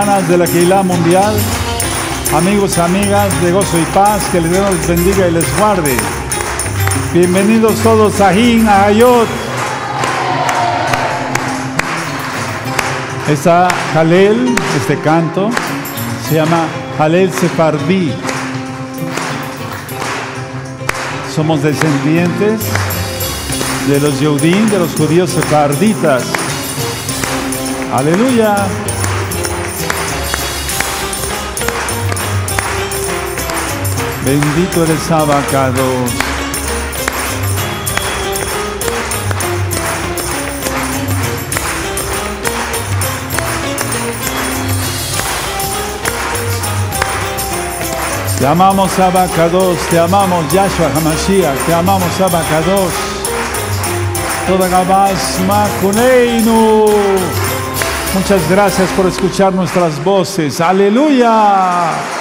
de la Keilah Mundial, amigos, amigas de Gozo y Paz, que les Dios bendiga y les guarde. Bienvenidos todos a Hin, a Ayot. Está Halel, este canto, se llama Halel Sefardí. Somos descendientes de los Yehudim, de los judíos sefarditas. Aleluya. Bendito eres Abacados. Te amamos Abacados, te amamos Yahshua Hamashiach, te amamos Abacados. Toda Gabas Makuneinu. Muchas gracias por escuchar nuestras voces. Aleluya.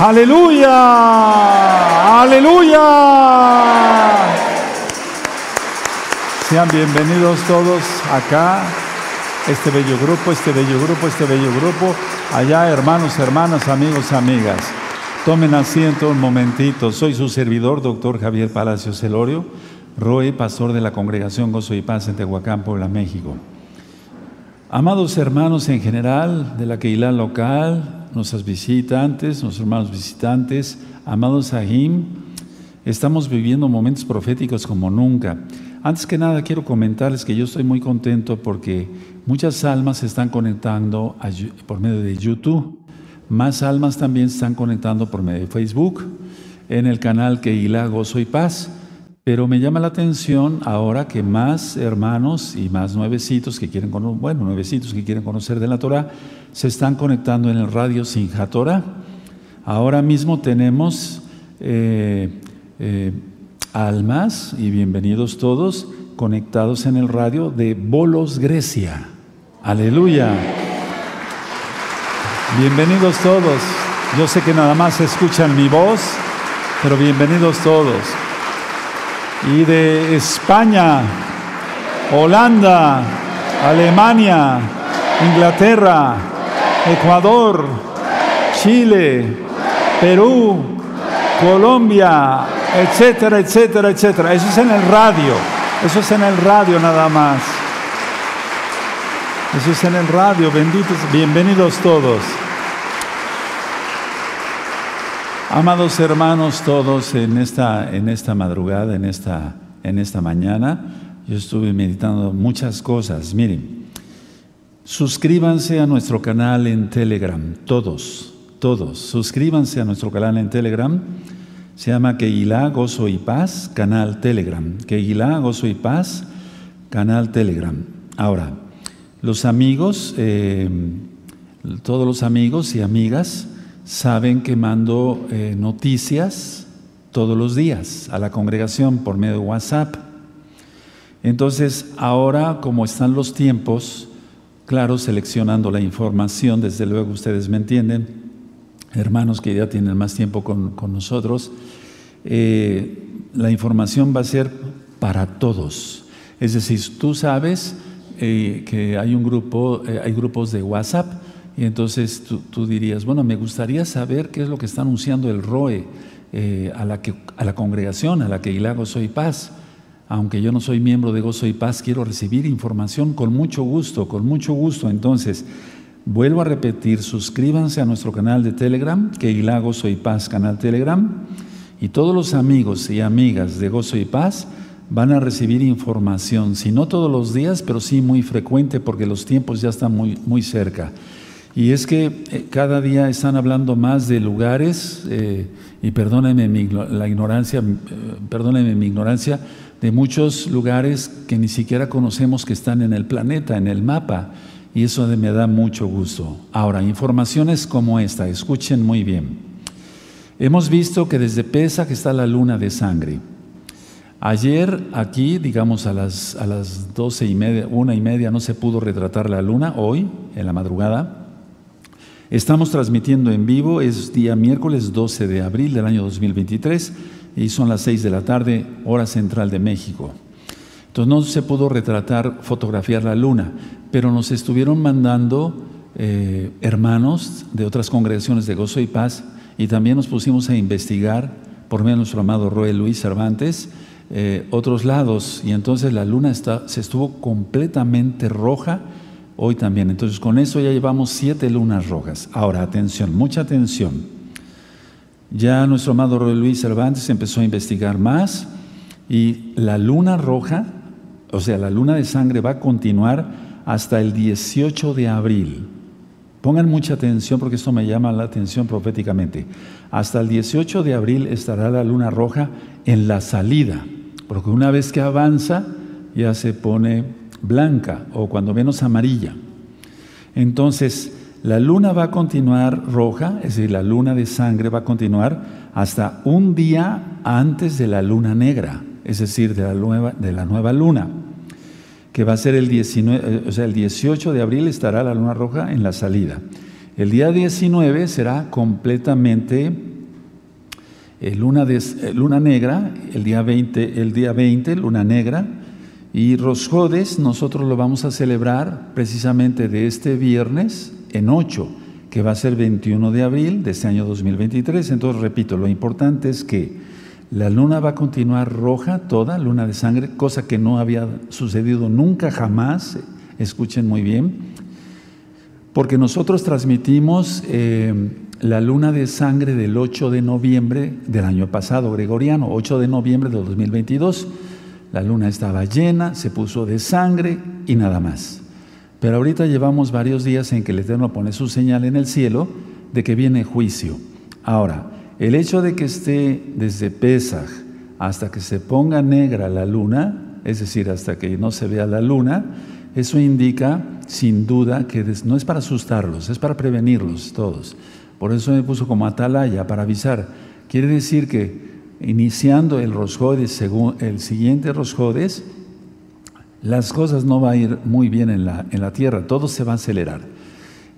Aleluya. Aleluya. Sean bienvenidos todos acá, este bello grupo, este bello grupo, este bello grupo, allá hermanos, hermanas, amigos, amigas. Tomen asiento un momentito. Soy su servidor, doctor Javier Palacios Celorio, Roe, pastor de la Congregación Gozo y Paz en Tehuacán, Puebla, México. Amados hermanos en general de la Keilah local, nuestros visitantes, nuestros hermanos visitantes, amados Ahim, estamos viviendo momentos proféticos como nunca. Antes que nada quiero comentarles que yo estoy muy contento porque muchas almas se están conectando por medio de YouTube. Más almas también se están conectando por medio de Facebook en el canal Keilah Gozo y Paz. Pero me llama la atención ahora que más hermanos y más nuevecitos que quieren bueno, nuevecitos que quieren conocer de la Torah se están conectando en el radio Sinja Torah. Ahora mismo tenemos eh, eh, almas y bienvenidos todos conectados en el radio de Bolos Grecia. Aleluya. Bienvenidos todos. Yo sé que nada más escuchan mi voz, pero bienvenidos todos. Y de España, Holanda, Alemania, Inglaterra, Ecuador, Chile, Perú, Colombia, etcétera, etcétera, etcétera. Eso es en el radio. Eso es en el radio nada más. Eso es en el radio. Benditos, bienvenidos todos. Amados hermanos todos, en esta, en esta madrugada, en esta, en esta mañana, yo estuve meditando muchas cosas. Miren, suscríbanse a nuestro canal en Telegram, todos, todos. Suscríbanse a nuestro canal en Telegram. Se llama Keilah Gozo y Paz, canal Telegram. Keilah Gozo y Paz, canal Telegram. Ahora, los amigos, eh, todos los amigos y amigas, saben que mando eh, noticias todos los días a la congregación por medio de WhatsApp. Entonces, ahora como están los tiempos, claro, seleccionando la información, desde luego ustedes me entienden, hermanos que ya tienen más tiempo con, nosotros, eh, la información va a ser para todos. Es decir, tú sabes eh, que hay un grupo, hay grupos de WhatsApp, y entonces tú, dirías, bueno, me gustaría saber qué es lo que está anunciando el ROE eh, a, la que, a la congregación, a la que Gozo soy Paz. Aunque yo no soy miembro de Gozo y Paz, quiero recibir información con mucho gusto, con mucho gusto. Entonces, vuelvo a repetir, suscríbanse a nuestro canal de Telegram, que Gozo y Paz, canal Telegram, y todos los amigos y amigas de Gozo y Paz van a recibir información, si no todos los días, pero sí muy frecuente, porque los tiempos ya están muy, muy cerca. Y es que eh, cada día están hablando más de lugares, eh, y perdónenme mi, la ignorancia, eh, mi ignorancia, de muchos lugares que ni siquiera conocemos que están en el planeta, en el mapa, y eso me da mucho gusto. Ahora, informaciones como esta, escuchen muy bien. Hemos visto que desde Pesa que está la luna de sangre. Ayer aquí, digamos a las, a las doce y media, una y media, no se pudo retratar la luna, hoy, en la madrugada, Estamos transmitiendo en vivo, es día miércoles 12 de abril del año 2023 y son las 6 de la tarde, hora central de México. Entonces no se pudo retratar, fotografiar la luna, pero nos estuvieron mandando eh, hermanos de otras congregaciones de Gozo y Paz y también nos pusimos a investigar por medio de nuestro amado Roy Luis Cervantes eh, otros lados y entonces la luna se estuvo completamente roja hoy también. Entonces con eso ya llevamos siete lunas rojas. Ahora, atención, mucha atención. Ya nuestro amado Luis Cervantes empezó a investigar más y la luna roja, o sea, la luna de sangre va a continuar hasta el 18 de abril. Pongan mucha atención porque esto me llama la atención proféticamente. Hasta el 18 de abril estará la luna roja en la salida, porque una vez que avanza ya se pone blanca o cuando menos amarilla. Entonces, la luna va a continuar roja, es decir, la luna de sangre va a continuar hasta un día antes de la luna negra, es decir, de la nueva, de la nueva luna que va a ser el 19, eh, o sea, el 18 de abril estará la luna roja en la salida. El día 19 será completamente eh, luna, eh, luna negra, el día 20, el día 20 luna negra y Rosjodes nosotros lo vamos a celebrar precisamente de este viernes en 8, que va a ser 21 de abril de este año 2023. Entonces, repito, lo importante es que la luna va a continuar roja toda, luna de sangre, cosa que no había sucedido nunca jamás, escuchen muy bien, porque nosotros transmitimos eh, la luna de sangre del 8 de noviembre del año pasado, gregoriano, 8 de noviembre de 2022. La luna estaba llena, se puso de sangre y nada más. Pero ahorita llevamos varios días en que el Eterno pone su señal en el cielo de que viene juicio. Ahora, el hecho de que esté desde Pesaj hasta que se ponga negra la luna, es decir, hasta que no se vea la luna, eso indica sin duda que no es para asustarlos, es para prevenirlos todos. Por eso me puso como atalaya, para avisar. Quiere decir que iniciando el Rosjodes, según el siguiente Rosjodes, las cosas no van a ir muy bien en la, en la tierra, todo se va a acelerar.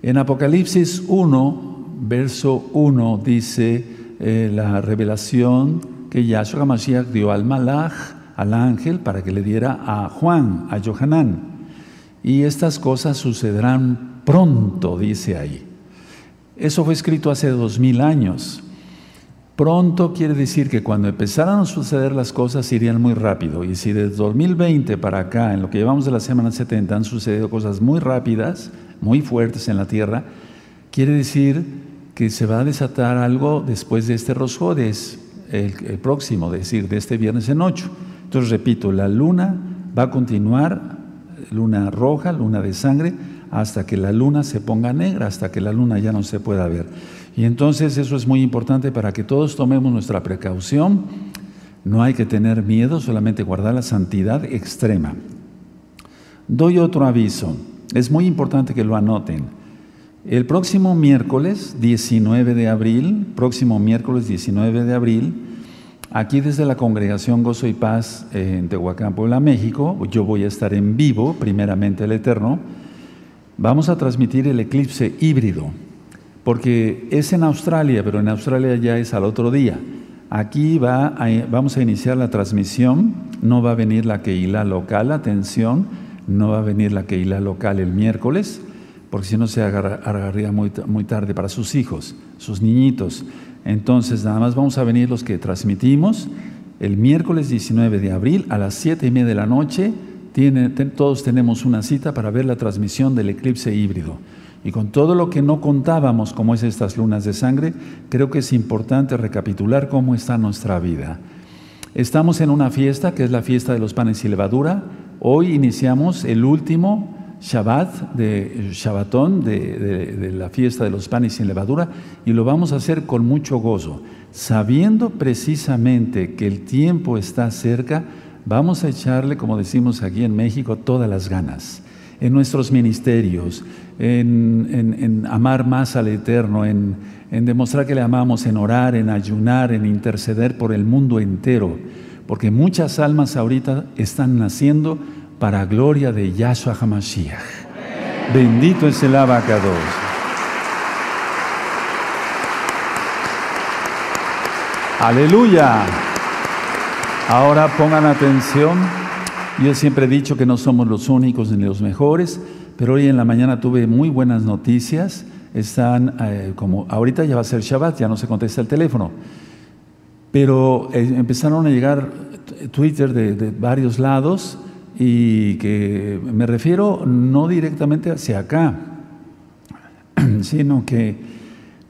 En Apocalipsis 1, verso 1 dice, eh, la revelación que Yahshua HaMashiach dio al Malach, al ángel, para que le diera a Juan, a Johanán. Y estas cosas sucederán pronto, dice ahí. Eso fue escrito hace dos mil años. Pronto quiere decir que cuando empezaran a suceder las cosas irían muy rápido. Y si desde 2020 para acá, en lo que llevamos de la semana 70, han sucedido cosas muy rápidas, muy fuertes en la tierra, quiere decir que se va a desatar algo después de este Rosjodes, el, el próximo, es decir, de este viernes en ocho. Entonces, repito, la luna va a continuar, luna roja, luna de sangre, hasta que la luna se ponga negra, hasta que la luna ya no se pueda ver. Y entonces eso es muy importante para que todos tomemos nuestra precaución. No hay que tener miedo, solamente guardar la santidad extrema. Doy otro aviso. Es muy importante que lo anoten. El próximo miércoles 19 de abril, próximo miércoles 19 de abril, aquí desde la congregación Gozo y Paz en Tehuacán, Puebla, México, yo voy a estar en vivo, primeramente el Eterno, vamos a transmitir el eclipse híbrido, porque es en Australia, pero en Australia ya es al otro día. Aquí va vamos a iniciar la transmisión, no va a venir la Keilah local, atención, no va a venir la Keilah local el miércoles, porque si no se agarraría muy, tarde para sus hijos, sus niñitos. Entonces, nada más vamos a venir los que transmitimos el miércoles 19 de abril a las 7 y media de la noche. Todos tenemos una cita para ver la transmisión del eclipse híbrido. Y con todo lo que no contábamos, como es estas lunas de sangre, creo que es importante recapitular cómo está nuestra vida. Estamos en una fiesta que es la fiesta de los panes y levadura. Hoy iniciamos el último Shabbat, de Shabbatón, de, la fiesta de los panes sin levadura, y lo vamos a hacer con mucho gozo. Sabiendo precisamente que el tiempo está cerca, vamos a echarle, como decimos aquí en México, todas las ganas. En nuestros ministerios, en, amar más al Eterno, en, demostrar que le amamos, en orar, en ayunar, en interceder por el mundo entero. Porque muchas almas ahorita están naciendo para gloria de Yahshua HaMashiach. Bendito es el abacados. Aleluya. Ahora pongan atención. Yo siempre he dicho que no somos los únicos ni los mejores, pero hoy en la mañana tuve muy buenas noticias. Están, eh, como ahorita ya va a ser Shabbat, ya no se contesta el teléfono, pero eh, empezaron a llegar Twitter de, de varios lados y que me refiero no directamente hacia acá, sino que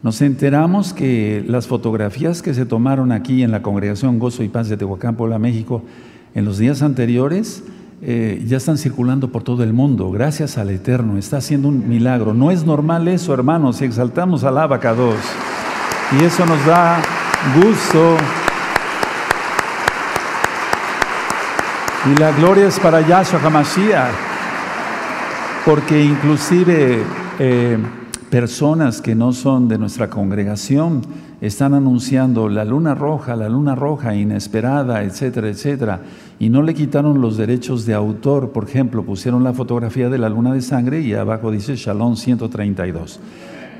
nos enteramos que las fotografías que se tomaron aquí en la congregación Gozo y Paz de Tehuacán, Puebla, México, en los días anteriores, eh, ya están circulando por todo el mundo, gracias al Eterno, está haciendo un milagro. No es normal eso, hermanos, si exaltamos al Abacados. Y eso nos da gusto. Y la gloria es para Yahshua HaMashiach, porque inclusive eh, personas que no son de nuestra congregación están anunciando la luna roja, la luna roja inesperada, etcétera, etcétera, y no le quitaron los derechos de autor. Por ejemplo, pusieron la fotografía de la luna de sangre y abajo dice Shalom 132.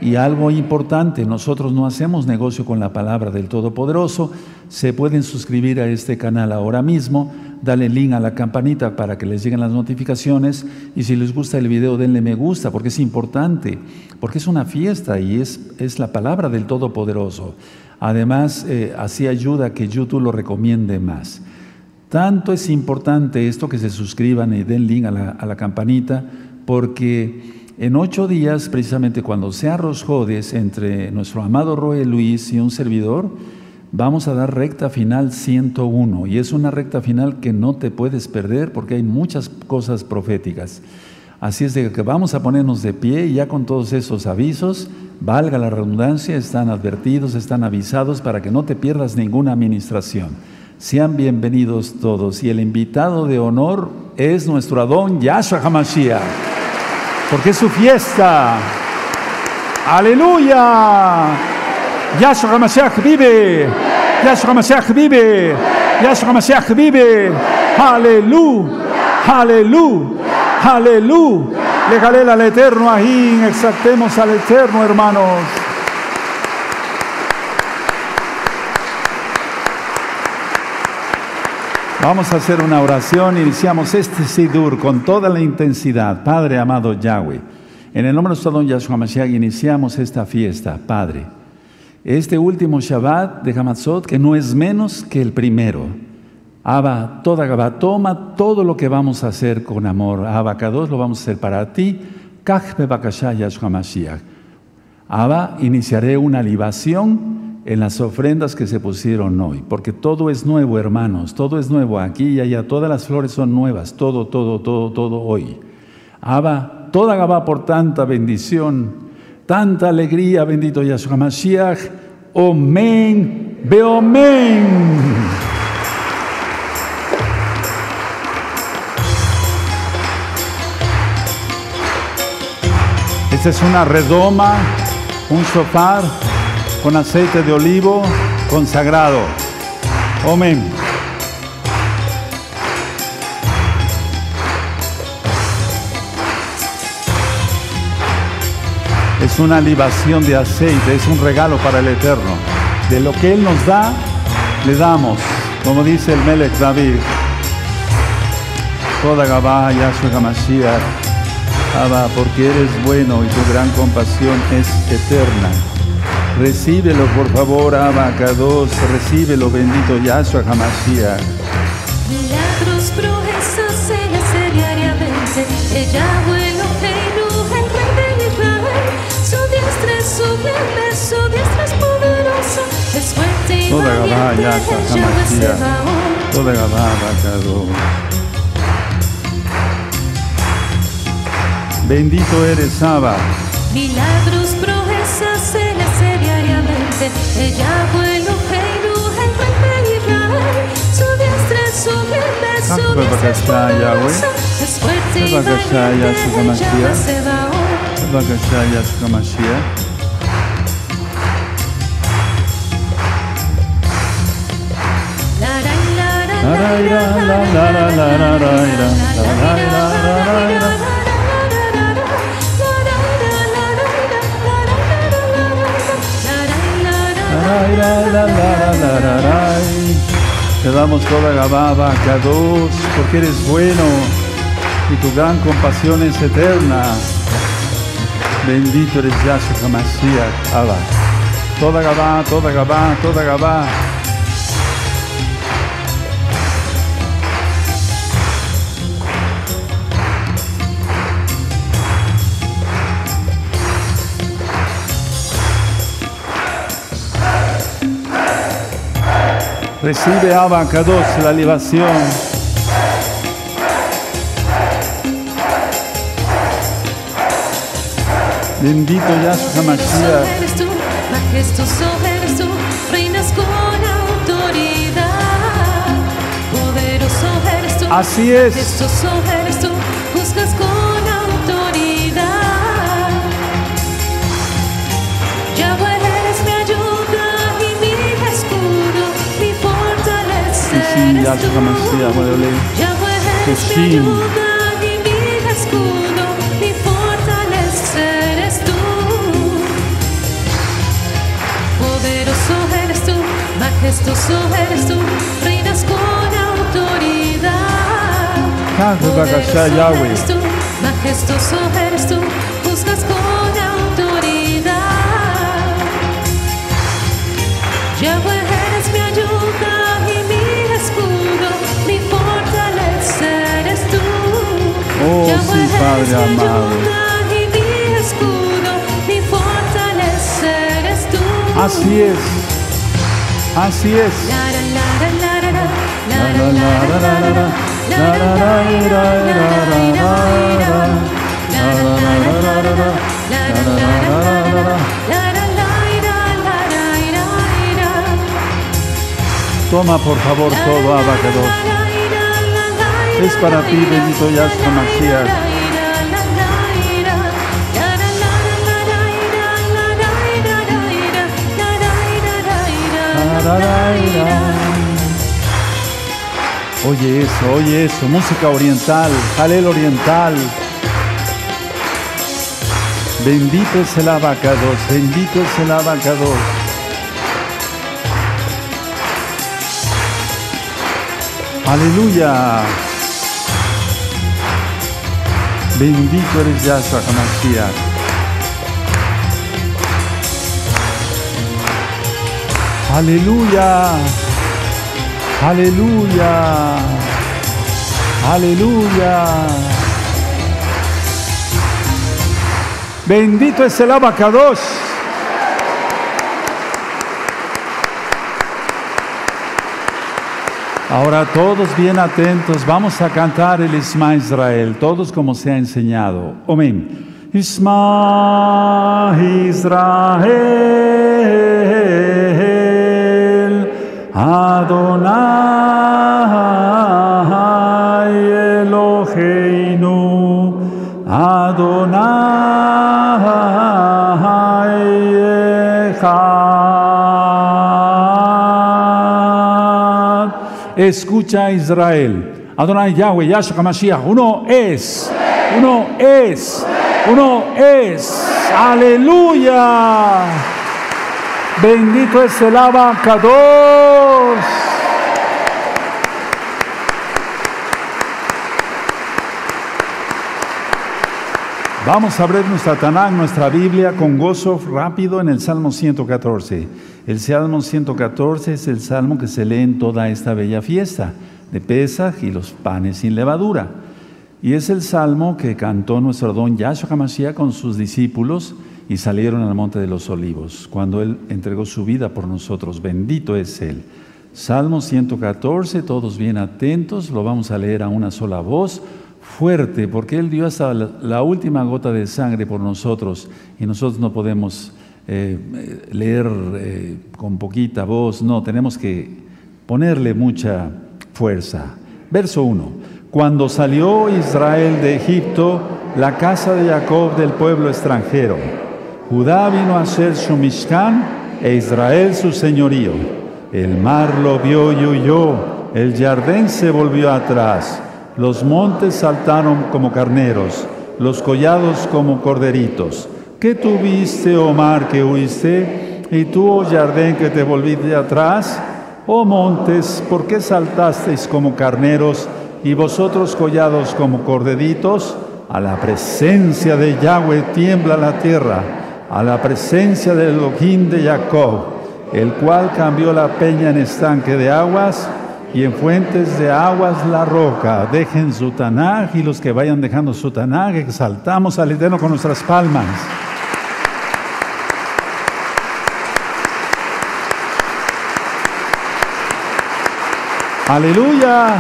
Y algo importante, nosotros no hacemos negocio con la palabra del Todopoderoso. Se pueden suscribir a este canal ahora mismo, dale link a la campanita para que les lleguen las notificaciones y si les gusta el video denle me gusta porque es importante, porque es una fiesta y es, es la palabra del Todopoderoso. Además, eh, así ayuda a que YouTube lo recomiende más. Tanto es importante esto que se suscriban y den link a la, campanita porque en ocho días, precisamente cuando sea Rosjodes entre nuestro amado Roe Luis y un servidor, vamos a dar recta final 101. Y es una recta final que no te puedes perder porque hay muchas cosas proféticas. Así es de que vamos a ponernos de pie y ya con todos esos avisos, valga la redundancia, están advertidos, están avisados para que no te pierdas ninguna administración. Sean bienvenidos todos. Y el invitado de honor es nuestro Adón Yahshua HaMashiach porque es su fiesta. Aleluya. Yahshua HaMashiach vive. Yahshua HaMashiach vive. Yahshua HaMashiach vive. Aleluya. Aleluya. Aleluya. Le al Eterno ahí. Exaltemos al Eterno, hermanos. Vamos a hacer una oración. Iniciamos este Sidur con toda la intensidad. Padre amado Yahweh, en el nombre de nuestro don Yahshua Mashiach iniciamos esta fiesta, Padre. Este último Shabbat de Hamatzot, que no es menos que el primero. Abba, toda Gabá, toma todo lo que vamos a hacer con amor. Abba, Kadosh, lo vamos a hacer para ti. Kach Yahshua Mashiach. Abba, iniciaré una libación en las ofrendas que se pusieron hoy, porque todo es nuevo, hermanos, todo es nuevo, aquí y allá, todas las flores son nuevas, todo, todo, todo, todo hoy. Abba, toda Gabá por tanta bendición, tanta alegría, bendito Yahshua Mashiach, Omen, Beomen. Esta es una redoma, un sofá con aceite de olivo consagrado. Amén. Es una libación de aceite, es un regalo para el Eterno. De lo que Él nos da, le damos, como dice el Melech David. Toda Gabá, Yahshua Hamashiach, Abba, porque eres bueno y tu gran compasión es eterna. Recíbelo, por favor, Abacados. Recíbelo, bendito Yahshua Hamashiach. Milagros, proezas, se hace diariamente. Ella vuelo, el rey de Israel. Su diestra es sublime, su diestra es poderosa. Es fuerte y Toda Gabá, Yahshua Hamashiach. Toda Gabá, Abacados. Bendito eres, Abba. Milagros, proezas, se ella fue el Ah, pues bagaçlar Yahweh. Pues bagaçlar Yahshua La la la la la la la la la la la la la Te damos toda Gababa, Kadosh, porque eres bueno. y tu gran compasión es eterna. Bendito eres Yahshua Hamashiach, Abba. Toda Gabá, toda Gabá, toda Gabá. Recibe Abba Kadosh la libación. Bendito Yahshua Hamashiach. eres tú, majestuoso eres tú, reinas con autoridad. Poderoso eres tú, Así es. Mi fortaleza eres tú. Poderoso eres tú, majestuoso eres tú, reinas con autoridad. Poderoso eres tú, majestuoso eres tú, Oh, sí, Padre amado. Así es. Así es. Toma por favor todo, abacador. Es para ti, bendito Yahshua Mashiach. Oye eso, oye eso, música oriental, jalel oriental. Bendito es el abacados, bendito es el abacados. Aleluya. Bendito eres Yahshua Hamashiach. Aleluya. Aleluya. Aleluya. Bendito es el abacados. Todos bien atentos, vamos a cantar el Isma Israel, todos como se ha enseñado. Amén. Isma Israel, Adonai Escucha Israel. Adonai Yahweh, Yahshua HaMashiach. Uno es. Uno es. Uno es. Aleluya. Bendito es el abacados. Vamos a abrir nuestra Tanakh, nuestra Biblia, con gozo rápido en el Salmo 114. El Salmo 114 es el salmo que se lee en toda esta bella fiesta de Pesaj y los panes sin levadura. Y es el salmo que cantó nuestro don Yahshua HaMashiach con sus discípulos y salieron al monte de los olivos, cuando él entregó su vida por nosotros. Bendito es él. Salmo 114, todos bien atentos, lo vamos a leer a una sola voz fuerte, porque Él dio hasta la, última gota de sangre por nosotros y nosotros no podemos eh, eh, leer eh, con poquita voz, no, tenemos que ponerle mucha fuerza. Verso 1. Cuando salió Israel de Egipto, la casa de Jacob del pueblo extranjero, Judá vino a ser su Mishkan e Israel su señorío. El mar lo vio y huyó, el jardín se volvió atrás. Los montes saltaron como carneros, los collados como corderitos. ¿Qué tuviste, oh mar, que huiste? Y tú, oh jardín, que te volviste atrás. Oh montes, ¿por qué saltasteis como carneros y vosotros collados como corderitos, a la presencia de Yahweh tiembla la tierra, a la presencia del Elohim de Jacob, el cual cambió la peña en estanque de aguas y en fuentes de aguas la roca. Dejen su Tanaj y los que vayan dejando su Tanaj, exaltamos al Eterno con nuestras palmas. Aleluya.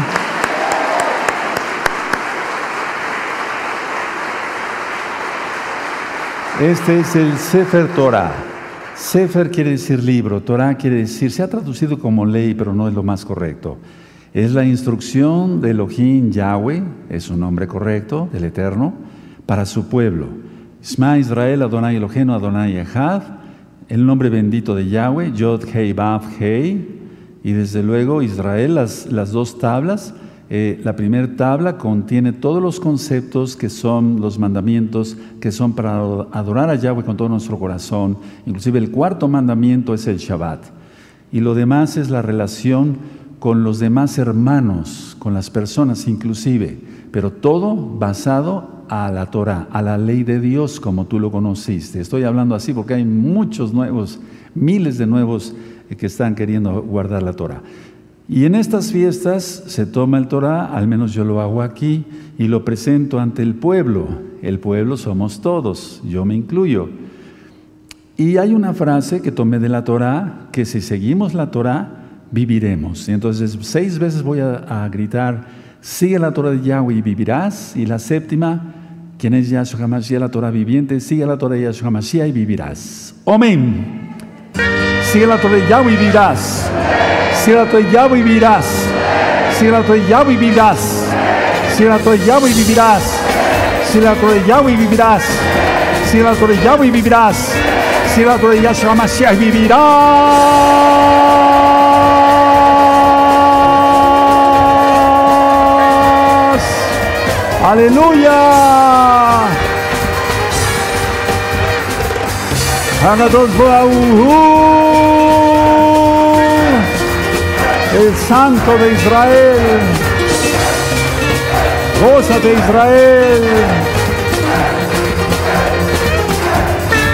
Este es el Sefer Torah. Sefer quiere decir libro, Torah quiere decir, se ha traducido como ley, pero no es lo más correcto. Es la instrucción de Elohim Yahweh, es su nombre correcto, del Eterno, para su pueblo. Isma Israel, Adonai Eloheno, Adonai Echad, el nombre bendito de Yahweh, Yod Hei Bav Hei, y desde luego Israel, las, las dos tablas, eh, la primera tabla contiene todos los conceptos que son los mandamientos que son para adorar a Yahweh con todo nuestro corazón. Inclusive el cuarto mandamiento es el Shabbat. Y lo demás es la relación con los demás hermanos, con las personas inclusive, pero todo basado a la Torah, a la ley de Dios como tú lo conociste. Estoy hablando así porque hay muchos nuevos, miles de nuevos que están queriendo guardar la Torah. Y en estas fiestas se toma el Torah, al menos yo lo hago aquí, y lo presento ante el pueblo. El pueblo somos todos, yo me incluyo. Y hay una frase que tomé de la Torah, que si seguimos la Torah, viviremos. Y entonces seis veces voy a, gritar, sigue la Torah de Yahweh y vivirás. Y la séptima, quien es Yahshua HaMashiach, la Torah viviente, sigue la Torah de Yahshua HaMashiach y vivirás. Amén. Sigue la Torah de Yahweh y vivirás. Torah de Yahweh y vivirás. Torah de Yahweh y vivirás. Torah de Yahweh y vivirás. Torah de Yahweh y vivirás. De Yahweh y vivirás. Yahshua Mashiach y vivirás. Aleluya. Hagados Santo de Israel. De Israel.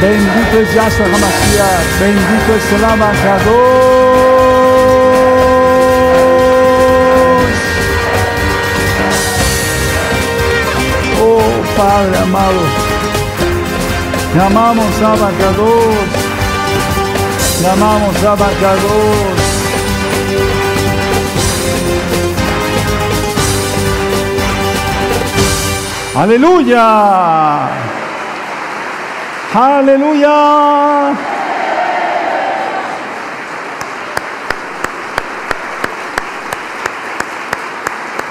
Bendito es Yahshua HaMashiach. Bendito es el Abacados. Oh Padre amado. Llamamos a Abacados. Llamamos a Abacados. Aleluya. Aleluya.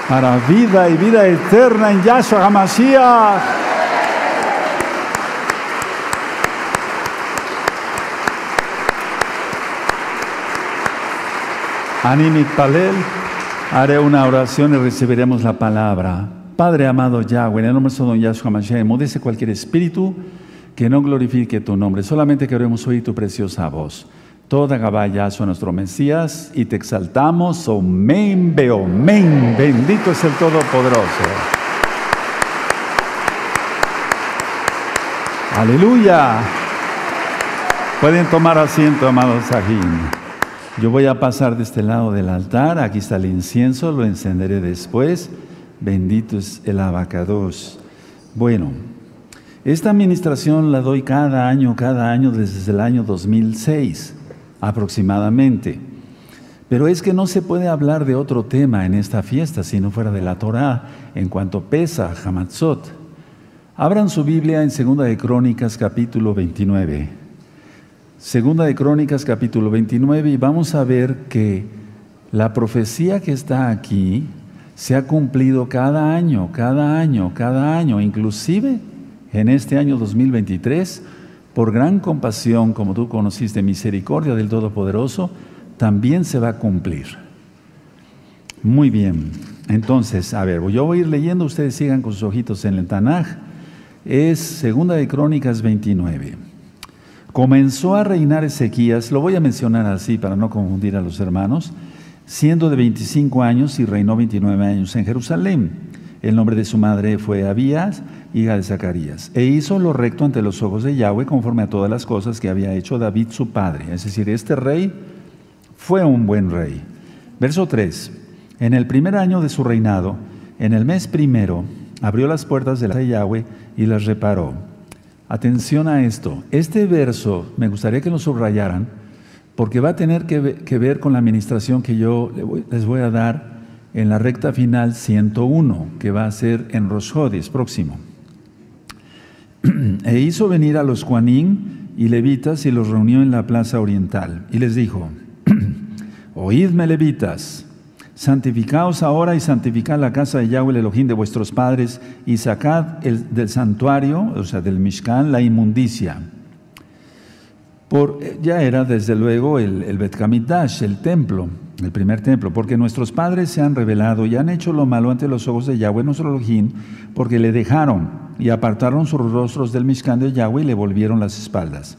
Para vida y vida eterna en Yahshua HaMashiach. Animit Palel, haré una oración y recibiremos la palabra. Padre amado Yahweh, en el nombre de don Yahshua Mashiach, emudece cualquier espíritu que no glorifique tu nombre. Solamente queremos oír tu preciosa voz. Toda Gabá Yahshua, nuestro Mesías, y te exaltamos. Omen, men. Bendito es el Todopoderoso. Aleluya. Pueden tomar asiento, amados Sajín. Yo voy a pasar de este lado del altar. Aquí está el incienso, lo encenderé después. Bendito es el abacados. Bueno, esta administración la doy cada año, cada año desde el año 2006 aproximadamente. Pero es que no se puede hablar de otro tema en esta fiesta si no fuera de la Torah en cuanto pesa Hamatzot. Abran su Biblia en Segunda de Crónicas capítulo 29. Segunda de Crónicas capítulo 29 y vamos a ver que la profecía que está aquí se ha cumplido cada año, cada año, cada año, inclusive en este año 2023, por gran compasión, como tú conociste, misericordia del Todopoderoso, también se va a cumplir. Muy bien, entonces, a ver, yo voy a ir leyendo, ustedes sigan con sus ojitos en el Tanaj. Es Segunda de Crónicas 29. Comenzó a reinar Ezequías, lo voy a mencionar así para no confundir a los hermanos, siendo de 25 años y reinó 29 años en Jerusalén. El nombre de su madre fue Abías, hija de Zacarías. E hizo lo recto ante los ojos de Yahweh conforme a todas las cosas que había hecho David su padre. Es decir, este rey fue un buen rey. Verso 3. En el primer año de su reinado, en el mes primero, abrió las puertas de la de Yahweh y las reparó. Atención a esto. Este verso me gustaría que lo subrayaran porque va a tener que ver, con la administración que yo les voy a dar en la recta final 101, que va a ser en Rosjodis próximo. e hizo venir a los Juanín y levitas y los reunió en la plaza oriental y les dijo, oídme levitas, santificaos ahora y santificad la casa de Yahweh el Elohim de vuestros padres y sacad del santuario, o sea, del Mishkan, la inmundicia por, ya era desde luego el, el Bet el templo, el primer templo, porque nuestros padres se han revelado y han hecho lo malo ante los ojos de Yahweh nuestro Elohim, porque le dejaron y apartaron sus rostros del Mishkan de Yahweh y le volvieron las espaldas.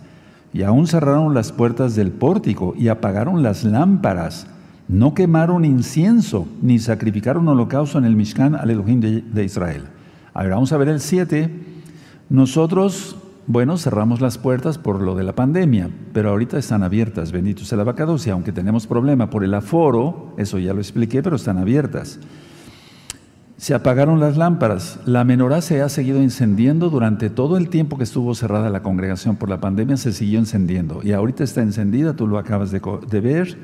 Y aún cerraron las puertas del pórtico y apagaron las lámparas. No quemaron incienso ni sacrificaron holocausto en el Mishkan al Elohim de, de Israel. Ahora vamos a ver el 7. Nosotros bueno, cerramos las puertas por lo de la pandemia, pero ahorita están abiertas, bendito sea la vacados, y aunque tenemos problema por el aforo, eso ya lo expliqué, pero están abiertas. Se apagaron las lámparas. La menorá se ha seguido encendiendo durante todo el tiempo que estuvo cerrada la congregación por la pandemia, se siguió encendiendo. Y ahorita está encendida, tú lo acabas de, de ver.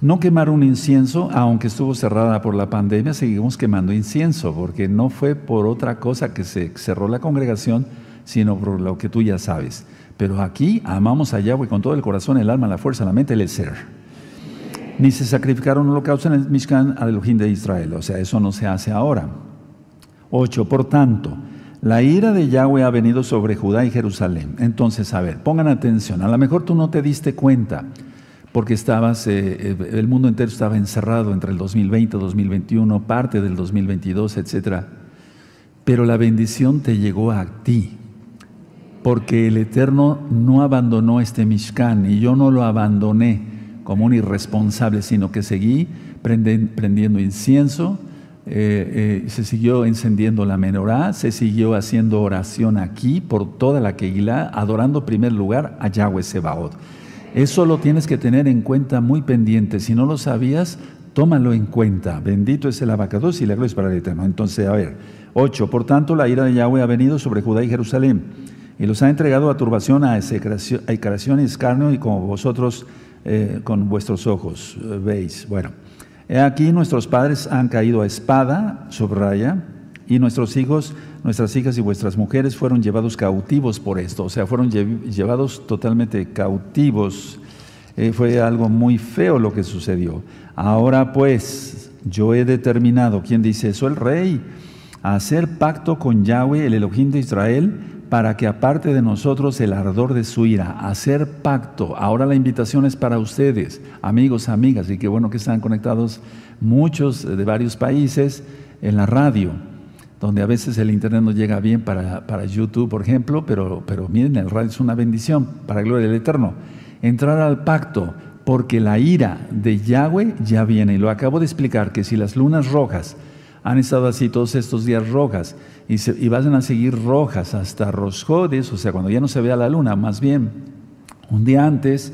No quemaron incienso, aunque estuvo cerrada por la pandemia, seguimos quemando incienso, porque no fue por otra cosa que se cerró la congregación, sino por lo que tú ya sabes. Pero aquí amamos a Yahweh con todo el corazón, el alma, la fuerza, la mente, el ser. Ni se sacrificaron holocaustos en el Mishkan al Elohim de Israel. O sea, eso no se hace ahora. 8. Por tanto, la ira de Yahweh ha venido sobre Judá y Jerusalén. Entonces, a ver, pongan atención. A lo mejor tú no te diste cuenta porque estabas, eh, eh, el mundo entero estaba encerrado entre el 2020, 2021, parte del 2022, etc. Pero la bendición te llegó a ti porque el Eterno no abandonó este Mishkan y yo no lo abandoné como un irresponsable, sino que seguí prendiendo incienso, eh, eh, se siguió encendiendo la menorá, se siguió haciendo oración aquí por toda la Keilah, adorando en primer lugar a Yahweh Sebaot. Eso lo tienes que tener en cuenta muy pendiente. Si no lo sabías, tómalo en cuenta. Bendito es el abacados y la gloria es para el Eterno. Entonces, a ver, 8. Por tanto, la ira de Yahweh ha venido sobre Judá y Jerusalén y los ha entregado a turbación, a execración y escarnio, y como vosotros eh, con vuestros ojos eh, veis. Bueno, aquí nuestros padres han caído a espada, subraya, y nuestros hijos, nuestras hijas y vuestras mujeres fueron llevados cautivos por esto, o sea, fueron llevados totalmente cautivos. Eh, fue algo muy feo lo que sucedió. Ahora pues, yo he determinado, ¿quién dice eso? El rey, hacer pacto con Yahweh, el Elohim de Israel, para que aparte de nosotros el ardor de su ira, hacer pacto. Ahora la invitación es para ustedes, amigos, amigas, y qué bueno que están conectados muchos de varios países en la radio, donde a veces el internet no llega bien para, para YouTube, por ejemplo, pero, pero miren, el radio es una bendición para gloria del Eterno. Entrar al pacto, porque la ira de Yahweh ya viene. Y lo acabo de explicar, que si las lunas rojas han estado así todos estos días rojas, y, van a seguir rojas hasta Rosjodes, o sea, cuando ya no se vea la luna, más bien un día antes,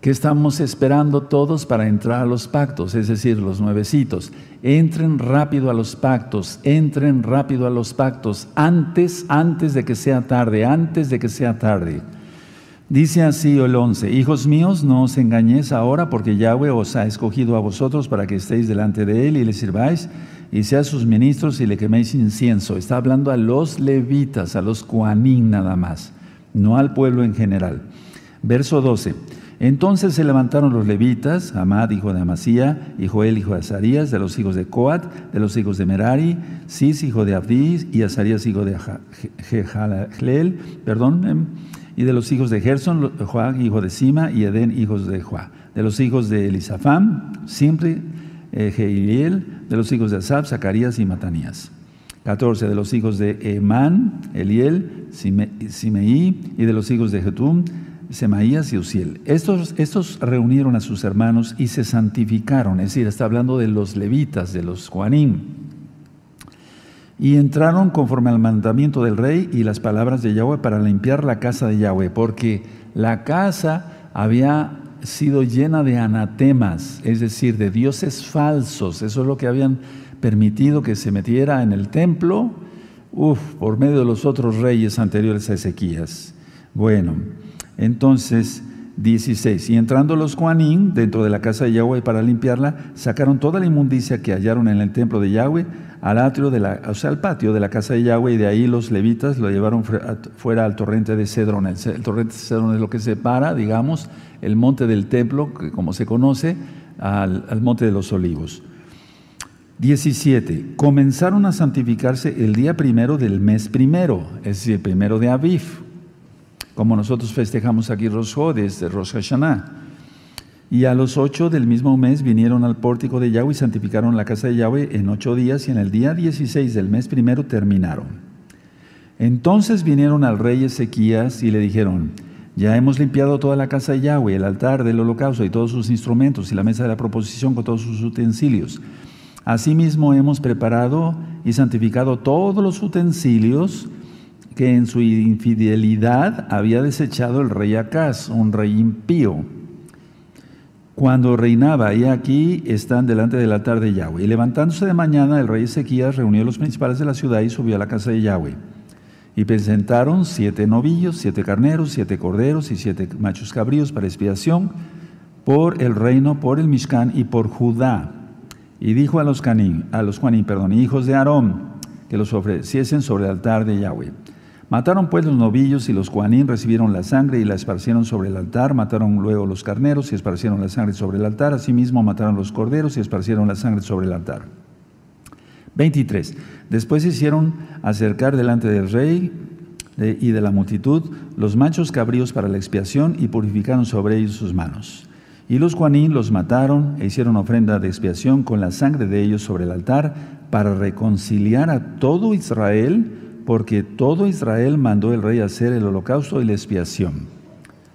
que estamos esperando todos para entrar a los pactos, es decir, los nuevecitos. Entren rápido a los pactos, entren rápido a los pactos, antes, antes de que sea tarde, antes de que sea tarde. Dice así el 11, hijos míos, no os engañéis ahora porque Yahweh os ha escogido a vosotros para que estéis delante de Él y le sirváis y sean sus ministros y le queméis incienso. Está hablando a los levitas, a los cuanín nada más, no al pueblo en general. Verso 12. Entonces se levantaron los levitas, Amad, hijo de Amasía, y Joel, hijo de Azarías, de los hijos de Coat, de los hijos de Merari, Sis, hijo de Abdís, y Azarías, hijo de Jehalel, perdón, em, y de los hijos de Gerson, Joag, hijo de Sima, y Edén, hijos de Joá. De los hijos de Elisafam, Simri, eh, de los hijos de Asab, Zacarías y Matanías. 14 de los hijos de Emán, Eliel, Simeí, y de los hijos de Jetum, Semaías y Uziel. Estos, estos reunieron a sus hermanos y se santificaron, es decir, está hablando de los levitas, de los Juanín. Y entraron conforme al mandamiento del rey y las palabras de Yahweh para limpiar la casa de Yahweh, porque la casa había sido llena de anatemas, es decir, de dioses falsos. Eso es lo que habían permitido que se metiera en el templo, uf, por medio de los otros reyes anteriores a Ezequías. Bueno, entonces 16. Y entrando los Juanín dentro de la casa de Yahweh para limpiarla, sacaron toda la inmundicia que hallaron en el templo de Yahweh al atrio de la, o sea, al patio de la casa de Yahweh, y de ahí los levitas lo llevaron fuera al torrente de Cedrón. El, torrente de Cedrón es lo que separa, digamos, el monte del templo, que como se conoce, al, monte de los olivos. 17. Comenzaron a santificarse el día primero del mes primero, es decir, el primero de Aviv, como nosotros festejamos aquí Rosh desde Rosh Hashanah. Y a los ocho del mismo mes vinieron al pórtico de Yahweh y santificaron la casa de Yahweh en ocho días y en el día 16 del mes primero terminaron. Entonces vinieron al rey Ezequías y le dijeron, ya hemos limpiado toda la casa de Yahweh, el altar del holocausto y todos sus instrumentos y la mesa de la proposición con todos sus utensilios. Asimismo hemos preparado y santificado todos los utensilios que en su infidelidad había desechado el rey Acaz, un rey impío cuando reinaba, y aquí están delante del altar de Yahweh. Y levantándose de mañana, el rey Ezequías reunió a los principales de la ciudad y subió a la casa de Yahweh. Y presentaron siete novillos, siete carneros, siete corderos y siete machos cabríos para expiación por el reino, por el Mishkan y por Judá. Y dijo a los canín, a los Juanín, perdón, hijos de Aarón, que los ofreciesen sobre el altar de Yahweh. Mataron pues los novillos y los cuanín recibieron la sangre y la esparcieron sobre el altar. Mataron luego los carneros y esparcieron la sangre sobre el altar. Asimismo mataron los corderos y esparcieron la sangre sobre el altar. 23. Después hicieron acercar delante del rey y de la multitud los machos cabríos para la expiación y purificaron sobre ellos sus manos. Y los cuanín los mataron e hicieron ofrenda de expiación con la sangre de ellos sobre el altar para reconciliar a todo Israel porque todo Israel mandó el rey hacer el holocausto y la expiación.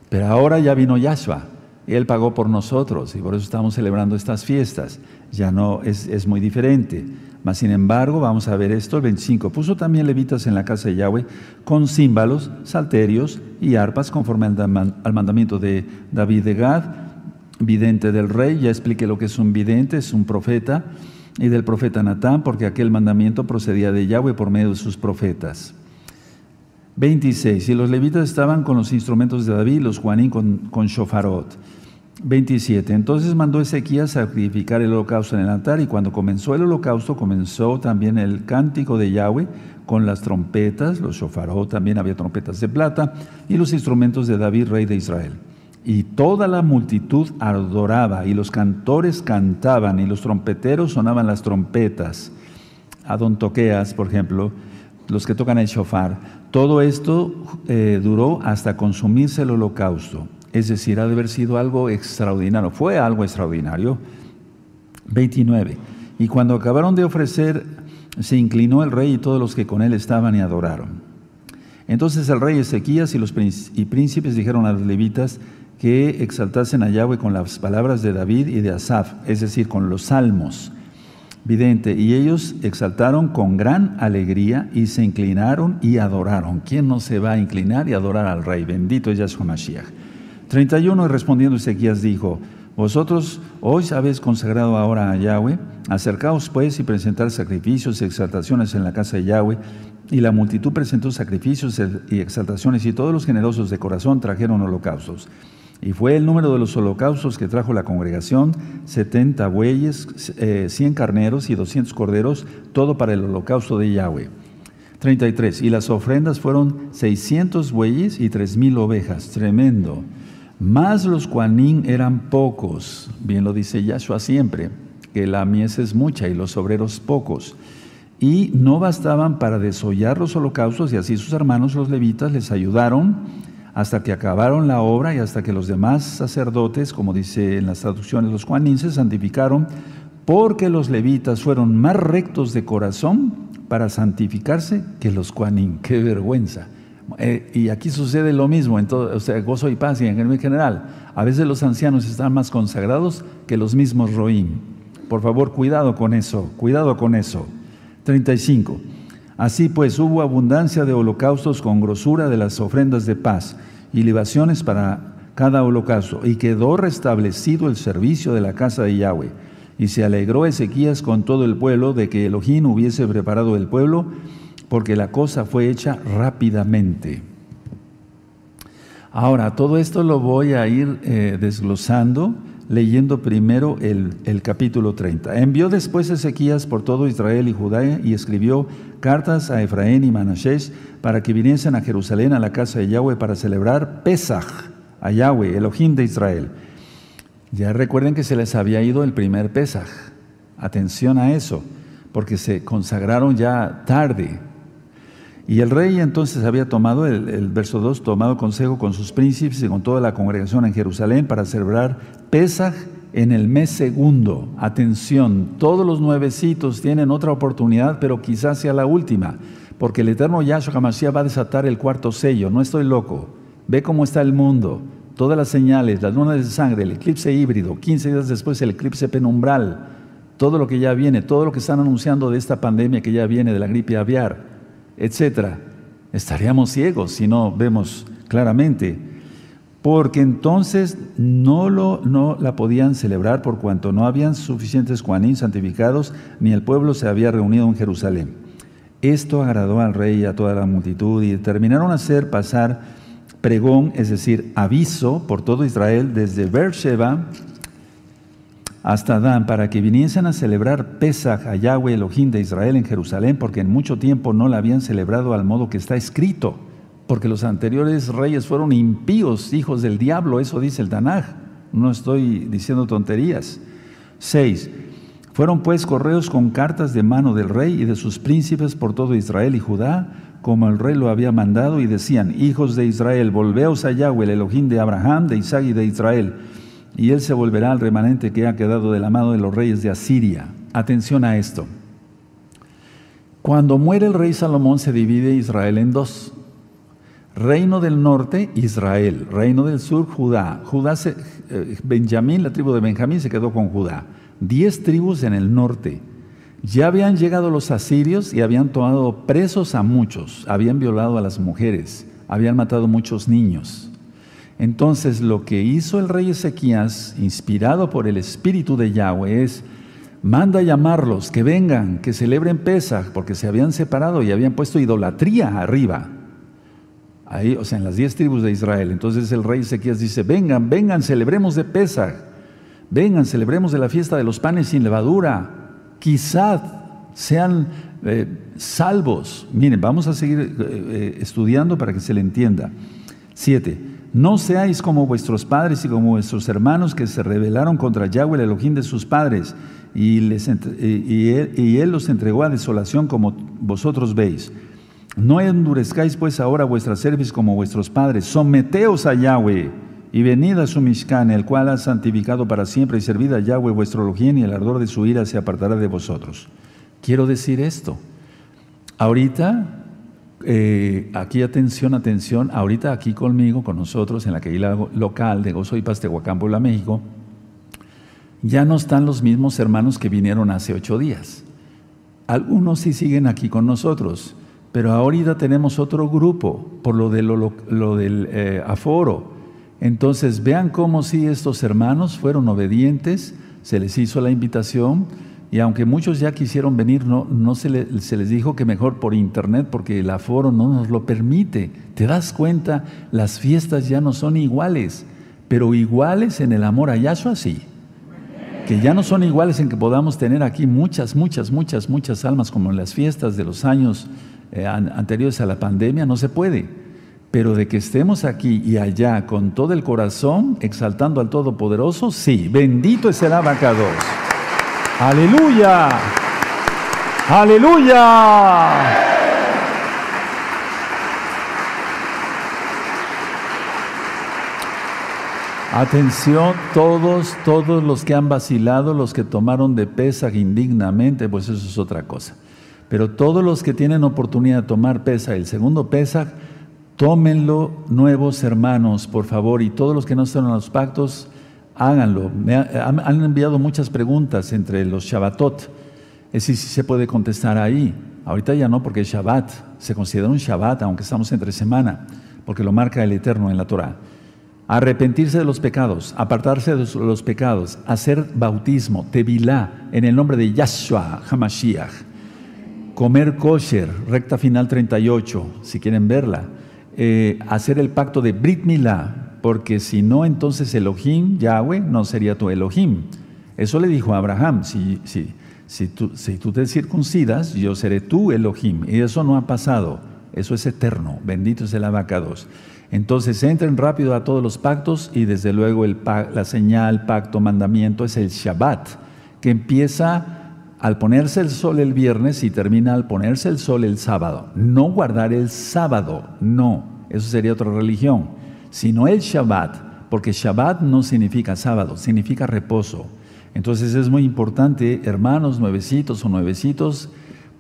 Pero ahora ya vino Yahshua, Él pagó por nosotros y por eso estamos celebrando estas fiestas. Ya no es muy diferente. Mas sin embargo, vamos a ver esto, el 25. Puso también levitas en la casa de Yahweh con címbalos, salterios y arpas conforme al, mandamiento de David de Gad, vidente del rey. Ya expliqué lo que es un vidente, es un profeta y del profeta Natán, porque aquel mandamiento procedía de Yahweh por medio de sus profetas. 26. Y los levitas estaban con los instrumentos de David, los Juanín con, con shofarot. 27. Entonces mandó Ezequías sacrificar el holocausto en el altar, y cuando comenzó el holocausto, comenzó también el cántico de Yahweh con las trompetas, los shofarot, también había trompetas de plata, y los instrumentos de David, rey de Israel. Y toda la multitud adoraba, y los cantores cantaban, y los trompeteros sonaban las trompetas. Adontoqueas, por ejemplo, los que tocan el shofar. Todo esto eh, duró hasta consumirse el holocausto. Es decir, ha de haber sido algo extraordinario. Fue algo extraordinario. 29. Y cuando acabaron de ofrecer, se inclinó el rey y todos los que con él estaban y adoraron. Entonces el rey Ezequías y los príncipes dijeron a los levitas, que exaltasen a Yahweh con las palabras de David y de Asaf, es decir, con los salmos. Vidente, y ellos exaltaron con gran alegría y se inclinaron y adoraron. ¿Quién no se va a inclinar y adorar al Rey? Bendito es Yahshua Mashiach. 31, y respondiendo Ezequías dijo, vosotros hoy habéis consagrado ahora a Yahweh, acercaos pues y presentad sacrificios y exaltaciones en la casa de Yahweh. Y la multitud presentó sacrificios y exaltaciones y todos los generosos de corazón trajeron holocaustos. Y fue el número de los holocaustos que trajo la congregación, 70 bueyes, 100 eh, carneros y 200 corderos, todo para el holocausto de Yahweh. 33. Y las ofrendas fueron 600 bueyes y 3000 ovejas. Tremendo. Más los cuanín eran pocos. Bien lo dice Yahshua siempre, que la mies es mucha y los obreros pocos. Y no bastaban para desollar los holocaustos, y así sus hermanos los levitas les ayudaron hasta que acabaron la obra y hasta que los demás sacerdotes, como dice en las traducciones los Juanín, se santificaron, porque los levitas fueron más rectos de corazón para santificarse que los Juanín. ¡Qué vergüenza! Eh, y aquí sucede lo mismo, en todo, o sea, gozo y paz y en general. A veces los ancianos están más consagrados que los mismos roim. Por favor, cuidado con eso, cuidado con eso. 35. Así pues hubo abundancia de holocaustos con grosura de las ofrendas de paz y libaciones para cada holocausto, y quedó restablecido el servicio de la casa de Yahweh. Y se alegró Ezequías con todo el pueblo de que Elohim hubiese preparado el pueblo, porque la cosa fue hecha rápidamente. Ahora, todo esto lo voy a ir eh, desglosando leyendo primero el, el, capítulo 30. Envió después Ezequías por todo Israel y Judá y escribió cartas a Efraín y Manasés para que viniesen a Jerusalén a la casa de Yahweh para celebrar Pesach a Yahweh, Elohim de Israel. Ya recuerden que se les había ido el primer Pesaj. Atención a eso, porque se consagraron ya tarde. Y el rey entonces había tomado, el, verso 2, tomado consejo con sus príncipes y con toda la congregación en Jerusalén para celebrar Pesaj en el mes segundo. Atención, todos los nuevecitos tienen otra oportunidad, pero quizás sea la última, porque el eterno Yahshua HaMashiach va a desatar el cuarto sello. No estoy loco. Ve cómo está el mundo, todas las señales, las lunas de sangre, el eclipse híbrido, 15 días después el eclipse penumbral, todo lo que ya viene, todo lo que están anunciando de esta pandemia que ya viene, de la gripe aviar, etcétera. Estaríamos ciegos si no vemos claramente, porque entonces no, lo, no la podían celebrar por cuanto no habían suficientes Juanín santificados, ni el pueblo se había reunido en Jerusalén. Esto agradó al rey y a toda la multitud y determinaron hacer pasar pregón, es decir, aviso por todo Israel desde Beersheba hasta Dan, para que viniesen a celebrar Pesach a Yahweh Elohim de Israel en Jerusalén, porque en mucho tiempo no la habían celebrado al modo que está escrito, porque los anteriores reyes fueron impíos, hijos del diablo, eso dice el Tanaj, no estoy diciendo tonterías. 6. Fueron pues correos con cartas de mano del rey y de sus príncipes por todo Israel y Judá, como el rey lo había mandado, y decían, hijos de Israel, volveos a Yahweh, el Elohim de Abraham, de Isaac y de Israel, y él se volverá al remanente que ha quedado de la mano de los reyes de Asiria. Atención a esto. Cuando muere el rey Salomón se divide Israel en dos. Reino del norte, Israel. Reino del sur, Judá. Judá eh, Benjamín, la tribu de Benjamín se quedó con Judá. Diez tribus en el norte. Ya habían llegado los asirios y habían tomado presos a muchos, habían violado a las mujeres, habían matado muchos niños. Entonces lo que hizo el rey Ezequías, inspirado por el espíritu de Yahweh, es, manda llamarlos, que vengan, que celebren Pesach, porque se habían separado y habían puesto idolatría arriba. Ahí, o sea, en las diez tribus de Israel. Entonces el rey Ezequías dice, vengan, vengan, celebremos de Pesach, vengan, celebremos de la fiesta de los panes sin levadura, quizás sean eh, salvos. Miren, vamos a seguir eh, eh, estudiando para que se le entienda. Siete, no seáis como vuestros padres y como vuestros hermanos que se rebelaron contra Yahweh, el Elohim de sus padres, y, él los entregó a desolación como vosotros veis. No endurezcáis pues ahora vuestra cerviz como vuestros padres, someteos a Yahweh y venid a su Mishkan, el cual ha santificado para siempre, y servid a Yahweh vuestro Elohim, y el ardor de su ira se apartará de vosotros. Quiero decir esto. Ahorita, eh, aquí atención, atención, ahorita aquí conmigo, con nosotros, en la calle local de Gozo y Paz Tehuacán, Puebla, México, ya no están los mismos hermanos que vinieron hace ocho días. Algunos sí siguen aquí con nosotros, pero ahorita tenemos otro grupo por lo, de del eh, aforo entonces vean cómo si estos hermanos fueron obedientes, se les hizo la invitación y aunque muchos ya quisieron venir, no, se, les dijo que mejor por internet porque el aforo no nos lo permite. ¿Te das cuenta? Las fiestas ya no son iguales, pero iguales en el amor a Yahshua sí. Que ya no son iguales en que podamos tener aquí muchas, muchas, muchas, muchas almas como en las fiestas de los años eh, anteriores a la pandemia, no se puede pero de que estemos aquí y allá con todo el corazón, exaltando al Todopoderoso, sí, bendito es el abacados. Aleluya, aleluya. Atención, todos, todos los que han vacilado, los que tomaron de pesa indignamente, pues eso es otra cosa. Pero todos los que tienen oportunidad de tomar pesa, el segundo pesa, Tómenlo, nuevos hermanos, por favor, y todos los que no están en los pactos, háganlo. Me han enviado muchas preguntas entre los Shabbatot. Es si se puede contestar ahí. Ahorita ya no, porque es Shabbat. Se considera un Shabbat, aunque estamos entre semana, porque lo marca el Eterno en la Torah. Arrepentirse de los pecados, apartarse de los pecados, hacer bautismo, tevilá, en el nombre de Yahshua Hamashiach. Comer kosher, recta final 38, si quieren verla. Eh, hacer el pacto de Brit Milá, porque si no, entonces Elohim, Yahweh, no sería tu Elohim. Eso le dijo a Abraham, si, si, tú, te circuncidas, yo seré tu Elohim. Y eso no ha pasado, eso es eterno, bendito es el abacados. Entonces entren rápido a todos los pactos y desde luego la señal, pacto, mandamiento es el Shabbat, que empieza al ponerse el sol el viernes y termina al ponerse el sol el sábado. No guardar el sábado, no, eso sería otra religión, sino el Shabbat, porque Shabbat no significa sábado, significa reposo. Entonces es muy importante, hermanos nuevecitos o nuevecitos,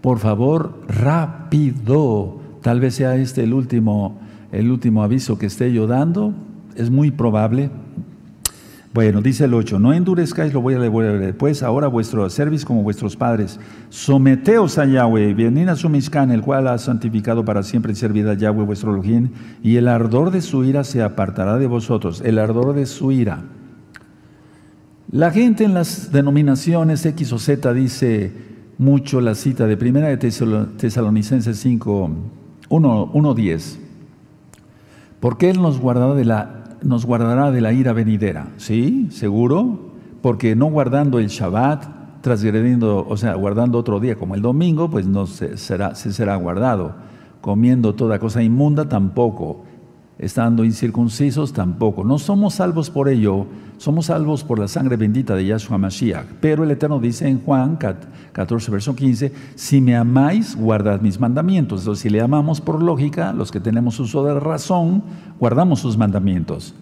por favor, rápido. Tal vez sea este el último el último aviso que esté yo dando, es muy probable. Bueno, dice el 8, no endurezcáis, lo voy a leer después, ahora vuestro servicio como vuestros padres, someteos a Yahweh, venid a su miscan, el cual ha santificado para siempre y servid a Yahweh vuestro Elohim, y el ardor de su ira se apartará de vosotros, el ardor de su ira. La gente en las denominaciones X o Z dice mucho la cita de Primera de Tesalonicenses 5, 1, 10 porque Él nos guardará de la, nos guardará de la ira venidera. ¿Sí? ¿Seguro? Porque no guardando el Shabbat, transgrediendo, o sea, guardando otro día como el domingo, pues no se será, se será guardado. Comiendo toda cosa inmunda, tampoco estando incircuncisos tampoco. No somos salvos por ello, somos salvos por la sangre bendita de Yahshua Mashiach. Pero el Eterno dice en Juan 14, verso 15, si me amáis, guardad mis mandamientos. Entonces, si le amamos por lógica, los que tenemos uso de razón, guardamos sus mandamientos.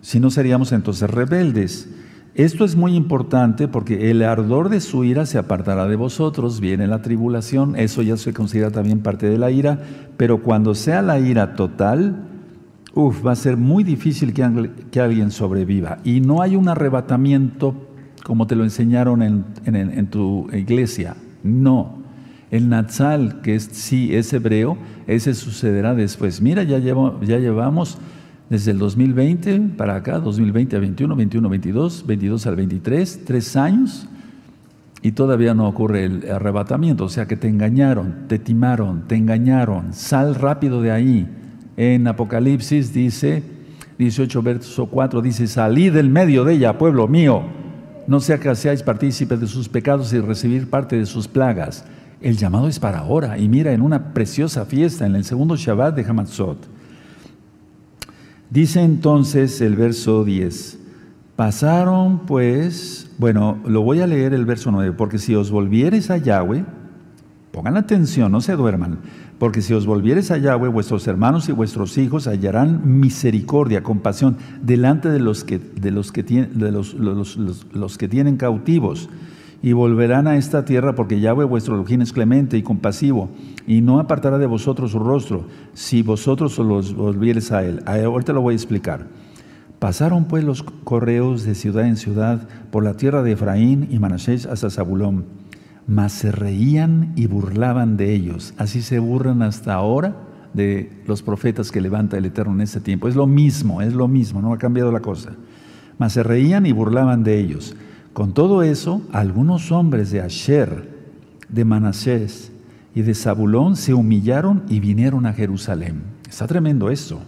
Si no, seríamos entonces rebeldes. Esto es muy importante porque el ardor de su ira se apartará de vosotros, viene la tribulación, eso ya se considera también parte de la ira, pero cuando sea la ira total, uf, va a ser muy difícil que, alguien sobreviva. Y no hay un arrebatamiento como te lo enseñaron en, tu iglesia. No. El Natsal, que es, sí es hebreo, ese sucederá después. Mira, ya, ya llevamos desde el 2020 para acá, 2020 a 21, 21, 22, 22 al 23, tres años, y todavía no ocurre el arrebatamiento. O sea que te engañaron, te timaron, te engañaron. Sal rápido de ahí en Apocalipsis dice, 18 verso 4, dice, salid del medio de ella, pueblo mío, no sea que seáis partícipes de sus pecados y recibir parte de sus plagas. El llamado es para ahora. Y mira, en una preciosa fiesta, en el segundo Shabbat de Hamatzot. Dice entonces el verso 10, pasaron pues, bueno, lo voy a leer el verso 9, porque si os volviereis a Yahweh, pongan atención, no se duerman, porque si os volviereis a Yahweh, vuestros hermanos y vuestros hijos hallarán misericordia, compasión, delante de los que, de los que, de los, los, que tienen cautivos. Y volverán a esta tierra porque Yahweh vuestro Elohim es clemente y compasivo, y no apartará de vosotros su rostro, si vosotros os volviereis a él. Ahorita lo voy a explicar. Pasaron pues los correos de ciudad en ciudad por la tierra de Efraín y Manasés hasta Zabulón mas se reían y burlaban de ellos. Así se burlan hasta ahora de los profetas que levanta el Eterno en ese tiempo. Es lo mismo, es lo mismo, no ha cambiado la cosa. Mas se reían y burlaban de ellos. Con todo eso, algunos hombres de Asher, de Manasés y de Zabulón se humillaron y vinieron a Jerusalén. Está tremendo eso.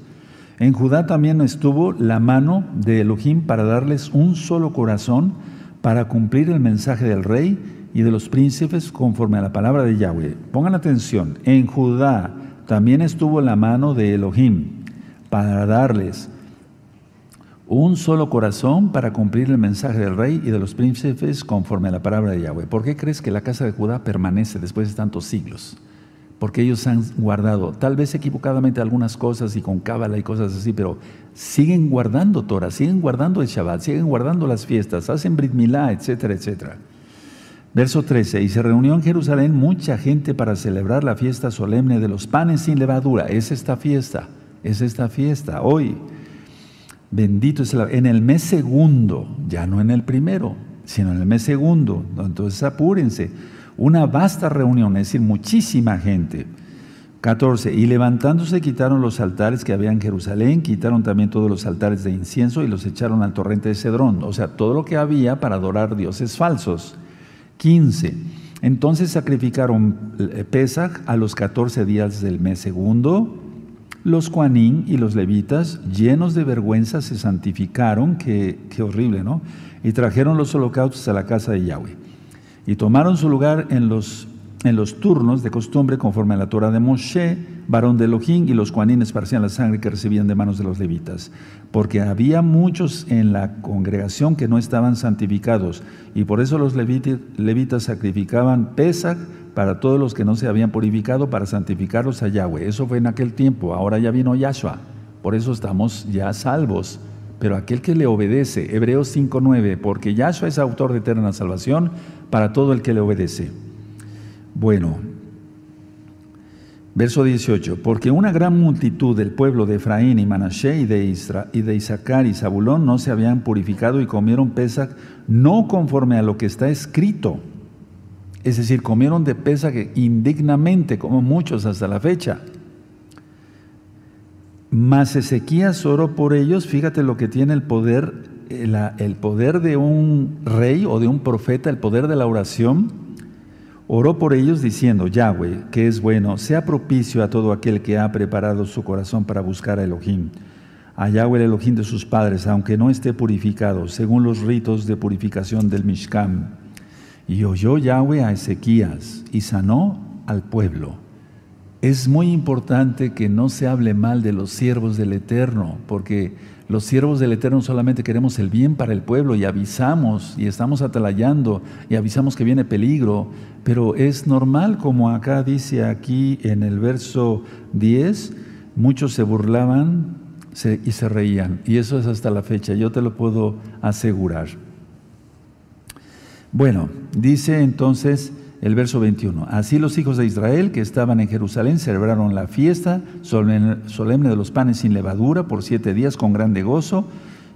En Judá también estuvo la mano de Elohim para darles un solo corazón para cumplir el mensaje del rey y de los príncipes conforme a la palabra de Yahweh. Pongan atención, en Judá también estuvo la mano de Elohim para darles un solo corazón para cumplir el mensaje del rey y de los príncipes conforme a la palabra de Yahweh. ¿Por qué crees que la casa de Judá permanece después de tantos siglos? Porque ellos han guardado, tal vez equivocadamente algunas cosas y con cábala y cosas así, pero siguen guardando Torah, siguen guardando el Shabbat, siguen guardando las fiestas, hacen Brit Milá, etcétera, etcétera. Verso 13, y se reunió en Jerusalén mucha gente para celebrar la fiesta solemne de los panes sin levadura. Es esta fiesta, es esta fiesta, hoy. Bendito es el, en el mes segundo, ya no en el primero, sino en el mes segundo. Entonces apúrense. Una vasta reunión, es decir, muchísima gente. 14. Y levantándose quitaron los altares que había en Jerusalén, quitaron también todos los altares de incienso y los echaron al torrente de Cedrón. O sea, todo lo que había para adorar dioses falsos. 15. Entonces sacrificaron eh, Pesach a los 14 días del mes segundo. Los cuanín y los levitas, llenos de vergüenza, se santificaron, qué, qué horrible, ¿no? Y trajeron los holocaustos a la casa de Yahweh. Y tomaron su lugar en los en los turnos de costumbre conforme a la Torah de Moshe, varón de Elohim, y los cuanines esparcían la sangre que recibían de manos de los levitas, porque había muchos en la congregación que no estaban santificados, y por eso los levitas sacrificaban Pesach para todos los que no se habían purificado para santificarlos a Yahweh. Eso fue en aquel tiempo, ahora ya vino Yahshua, por eso estamos ya salvos. Pero aquel que le obedece, Hebreos 5.9, porque Yahshua es autor de eterna salvación para todo el que le obedece. Bueno, verso 18, porque una gran multitud del pueblo de Efraín y Manashe y de, Isra, y de Isaacar y Zabulón no se habían purificado y comieron Pesach no conforme a lo que está escrito. Es decir, comieron de Pesach indignamente, como muchos hasta la fecha. Mas Ezequías oró por ellos, fíjate lo que tiene el poder, el, el poder de un rey o de un profeta, el poder de la oración Oró por ellos diciendo, Yahweh, que es bueno, sea propicio a todo aquel que ha preparado su corazón para buscar a Elohim, a Yahweh el Elohim de sus padres, aunque no esté purificado, según los ritos de purificación del Mishkan. Y oyó Yahweh a Ezequías y sanó al pueblo. Es muy importante que no se hable mal de los siervos del Eterno, porque los siervos del Eterno solamente queremos el bien para el pueblo y avisamos y estamos atalayando y avisamos que viene peligro, pero es normal como acá dice aquí en el verso 10, muchos se burlaban y se reían y eso es hasta la fecha, yo te lo puedo asegurar. Bueno, dice entonces el verso 21. Así los hijos de Israel que estaban en Jerusalén celebraron la fiesta solemne de los panes sin levadura por siete días con grande gozo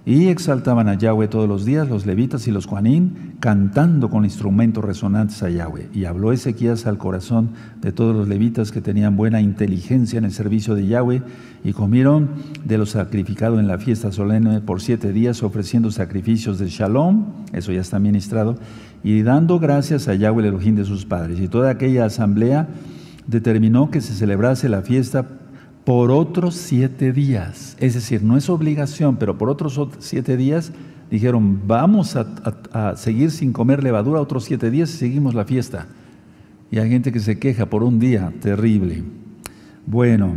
y exaltaban a Yahweh todos los días, los levitas y los juanín, cantando con instrumentos resonantes a Yahweh. Y habló Ezequías al corazón de todos los levitas que tenían buena inteligencia en el servicio de Yahweh, y comieron de lo sacrificado en la fiesta solemne por siete días, ofreciendo sacrificios de shalom, eso ya está ministrado, y dando gracias a Yahweh el Elohim de sus padres. Y toda aquella asamblea determinó que se celebrase la fiesta por otros siete días. Es decir, no es obligación, pero por otros siete días dijeron, vamos a, seguir sin comer levadura otros siete días y seguimos la fiesta. Y hay gente que se queja por un día, terrible. Bueno,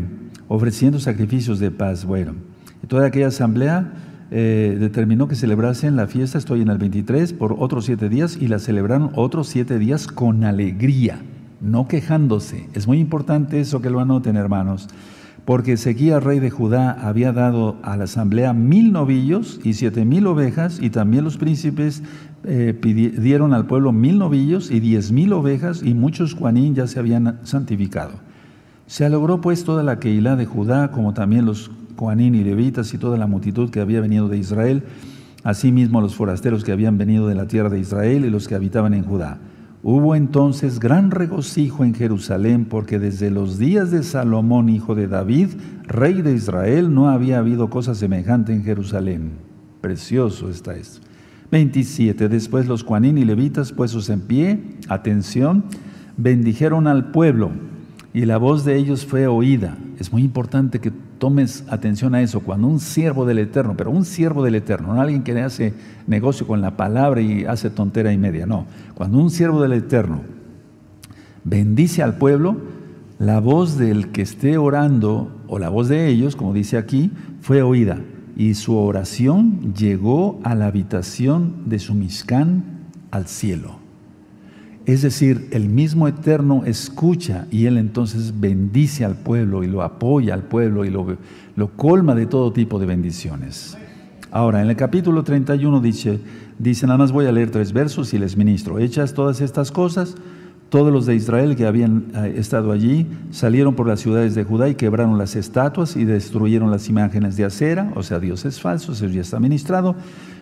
ofreciendo sacrificios de paz. Bueno, toda aquella asamblea eh, determinó que celebrasen la fiesta, estoy en el 23, por otros siete días y la celebraron otros siete días con alegría, no quejándose. Es muy importante eso que lo anoten, hermanos porque Ezequías, rey de Judá, había dado a la asamblea mil novillos y siete mil ovejas, y también los príncipes eh, dieron al pueblo mil novillos y diez mil ovejas, y muchos juanín ya se habían santificado. Se logró pues toda la Keilah de Judá, como también los juanín y levitas y toda la multitud que había venido de Israel, asimismo los forasteros que habían venido de la tierra de Israel y los que habitaban en Judá. Hubo entonces gran regocijo en Jerusalén porque desde los días de Salomón, hijo de David, rey de Israel, no había habido cosa semejante en Jerusalén. Precioso está esto. 27. Después los cuanín y levitas puestos en pie, atención, bendijeron al pueblo y la voz de ellos fue oída. Es muy importante que tomes atención a eso. Cuando un siervo del Eterno, pero un siervo del Eterno, no alguien que hace negocio con la palabra y hace tontera y media, no. Cuando un siervo del Eterno bendice al pueblo, la voz del que esté orando, o la voz de ellos, como dice aquí, fue oída. Y su oración llegó a la habitación de su Mishkan al cielo. Es decir, el mismo Eterno escucha y Él entonces bendice al pueblo y lo apoya al pueblo y lo, lo colma de todo tipo de bendiciones. Ahora, en el capítulo 31 dice, dice, nada más voy a leer tres versos y les ministro, hechas todas estas cosas, Todos los de Israel que habían eh, estado allí salieron por las ciudades de Judá y quebraron las estatuas y destruyeron las imágenes de acera, o sea, dioses falsos, eso ya está ministrado,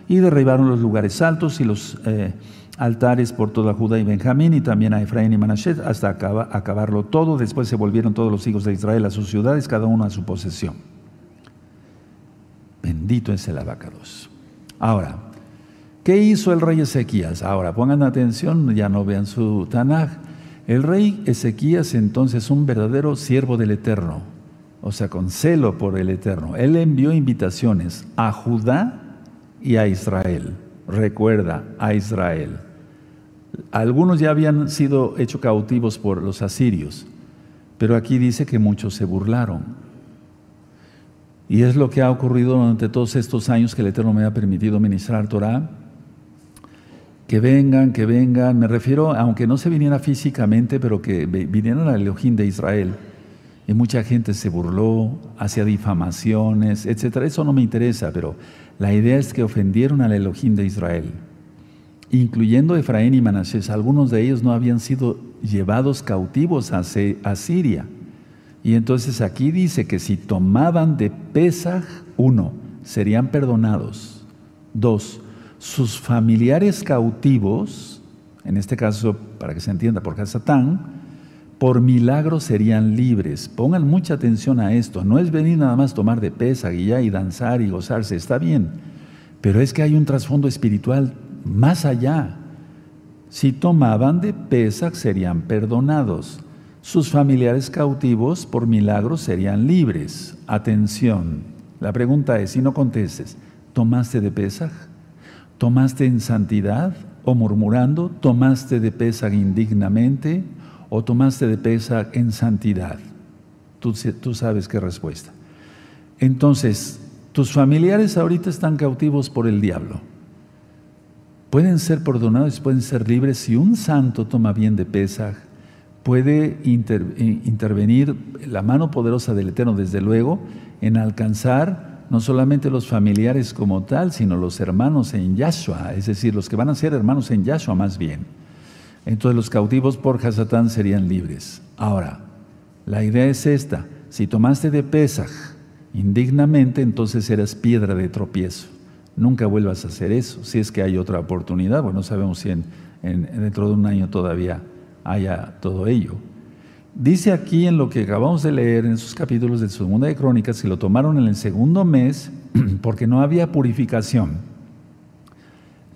y derribaron los lugares altos y los eh, altares por toda Judá y Benjamín y también a Efraín y Manashet hasta acabarlo todo. Después se volvieron todos los hijos de Israel a sus ciudades, cada uno a su posesión. Bendito es el abacados. Ahora, ¿qué hizo el rey Ezequías? Ahora, pongan atención, ya no vean su Tanaj. El rey Ezequías entonces un verdadero siervo del Eterno, o sea, con celo por el Eterno. Él envió invitaciones a Judá y a Israel. Recuerda, a Israel. Algunos ya habían sido hechos cautivos por los asirios, pero aquí dice que muchos se burlaron. Y es lo que ha ocurrido durante todos estos años que el Eterno me ha permitido ministrar Torah. Que vengan, que vengan, me refiero, aunque no se viniera físicamente, pero que vinieran al Elohim de Israel. Y mucha gente se burló, hacía difamaciones, etc. Eso no me interesa, pero la idea es que ofendieron al Elohim de Israel incluyendo Efraín y Manasés, algunos de ellos no habían sido llevados cautivos a, Siria. Y entonces aquí dice que si tomaban de Pesaj, uno, serían perdonados. Dos, sus familiares cautivos, en este caso, para que se entienda, por Hasatán, por milagro serían libres. Pongan mucha atención a esto. No es venir nada más tomar de Pesaj y ya y danzar y gozarse, está bien. Pero es que hay un trasfondo espiritual más allá. Si tomaban de Pesach serían perdonados. Sus familiares cautivos por milagro serían libres. Atención. La pregunta es, si no contestes, ¿tomaste de Pesach? ¿Tomaste en santidad o murmurando? ¿Tomaste de Pesach indignamente o tomaste de Pesach en santidad? Tú, tú sabes qué respuesta. Entonces, tus familiares ahorita están cautivos por el diablo pueden ser perdonados, pueden ser libres. Si un santo toma bien de Pesaj, puede eh, intervenir la mano poderosa del Eterno, desde luego, en alcanzar no solamente los familiares como tal, sino los hermanos en Yahshua, es decir, los que van a ser hermanos en Yahshua más bien. Entonces los cautivos por Hasatán serían libres. Ahora, la idea es esta, si tomaste de Pesaj indignamente, entonces eras piedra de tropiezo. Nunca vuelvas a hacer eso. Si es que hay otra oportunidad, bueno, no sabemos si en, dentro de un año todavía haya todo ello. Dice aquí en lo que acabamos de leer en esos capítulos de Segunda de Crónicas que lo tomaron en el segundo mes porque no había purificación,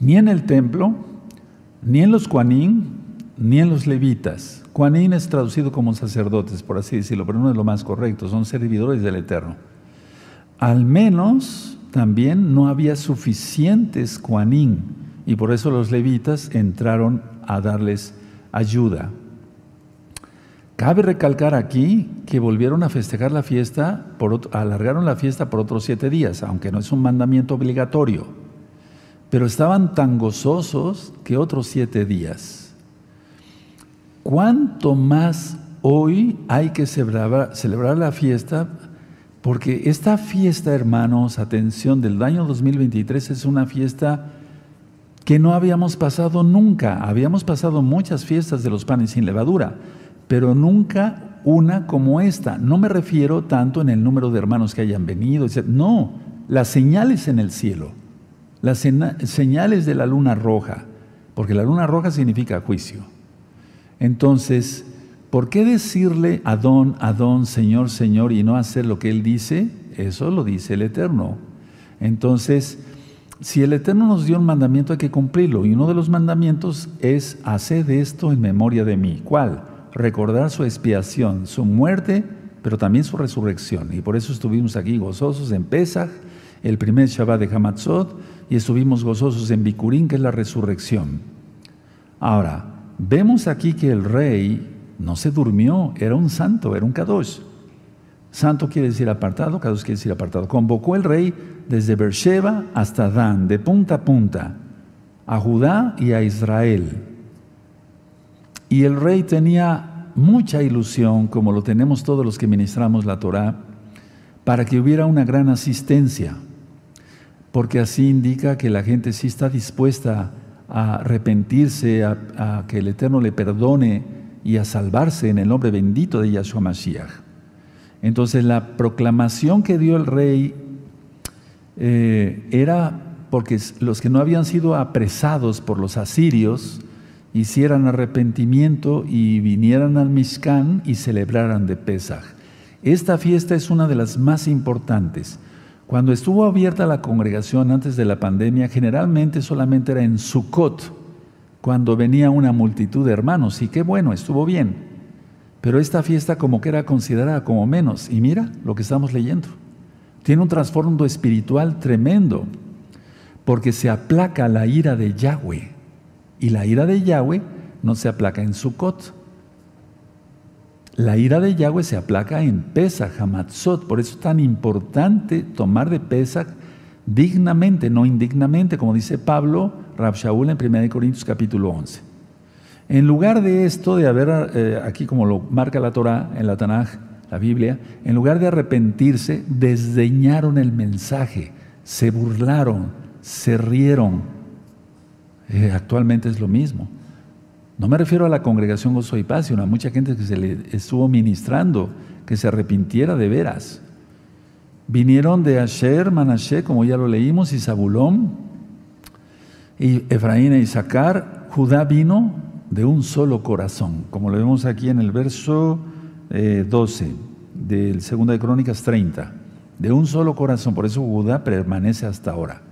ni en el templo, ni en los cuanín, ni en los levitas. Cuanín es traducido como sacerdotes, por así decirlo, pero no es lo más correcto, son servidores del Eterno. Al menos también no había suficientes cuanín y por eso los levitas entraron a darles ayuda. Cabe recalcar aquí que volvieron a festejar la fiesta, alargaron la fiesta por otros siete días, aunque no es un mandamiento obligatorio, pero estaban tan gozosos que otros siete días. ¿Cuánto más hoy hay que celebrar la fiesta porque esta fiesta, hermanos, atención, del año 2023 es una fiesta que no habíamos pasado nunca. Habíamos pasado muchas fiestas de los panes sin levadura, pero nunca una como esta. No me refiero tanto en el número de hermanos que hayan venido, no, las señales en el cielo, las señales de la luna roja, porque la luna roja significa juicio. Entonces, ¿Por qué decirle Adón, Adón, Señor, Señor y no hacer lo que Él dice? Eso lo dice el Eterno. Entonces, si el Eterno nos dio un mandamiento hay que cumplirlo y uno de los mandamientos es hacer esto en memoria de mí. ¿Cuál? Recordar su expiación, su muerte, pero también su resurrección. Y por eso estuvimos aquí gozosos en Pesach, el primer Shabbat de Hamatzot, y estuvimos gozosos en Bikurín, que es la resurrección. Ahora, vemos aquí que el rey no se durmió, era un santo, era un Kadosh. Santo quiere decir apartado, Kadosh quiere decir apartado. Convocó el rey desde Beersheba hasta Dan, de punta a punta, a Judá y a Israel. Y el rey tenía mucha ilusión, como lo tenemos todos los que ministramos la Torá, para que hubiera una gran asistencia, porque así indica que la gente sí está dispuesta a arrepentirse, a, a que el Eterno le perdone y a salvarse en el nombre bendito de Yahshua Mashiach. Entonces la proclamación que dio el rey eh, era porque los que no habían sido apresados por los asirios hicieran arrepentimiento y vinieran al Mishkan y celebraran de Pesach. Esta fiesta es una de las más importantes. Cuando estuvo abierta la congregación antes de la pandemia, generalmente solamente era en Sukkot, cuando venía una multitud de hermanos, y qué bueno, estuvo bien. Pero esta fiesta como que era considerada como menos. Y mira lo que estamos leyendo. Tiene un trasfondo espiritual tremendo, porque se aplaca la ira de Yahweh. Y la ira de Yahweh no se aplaca en Sukkot, la ira de Yahweh se aplaca en Pesach, Hamatzot. Por eso es tan importante tomar de Pesach dignamente, no indignamente, como dice Pablo, Rab Shaul en 1 Corintios capítulo 11. En lugar de esto, de haber, eh, aquí como lo marca la Torah en la Tanaj, la Biblia, en lugar de arrepentirse, desdeñaron el mensaje, se burlaron, se rieron. Eh, actualmente es lo mismo. No me refiero a la congregación Gozo y Paz, sino a mucha gente que se le estuvo ministrando, que se arrepintiera de veras. Vinieron de Asher, Manashe, como ya lo leímos, y Zabulón, y Efraín e Isaacar. Judá vino de un solo corazón, como lo vemos aquí en el verso 12 eh, del 2 de Crónicas 30. De un solo corazón, por eso Judá permanece hasta ahora,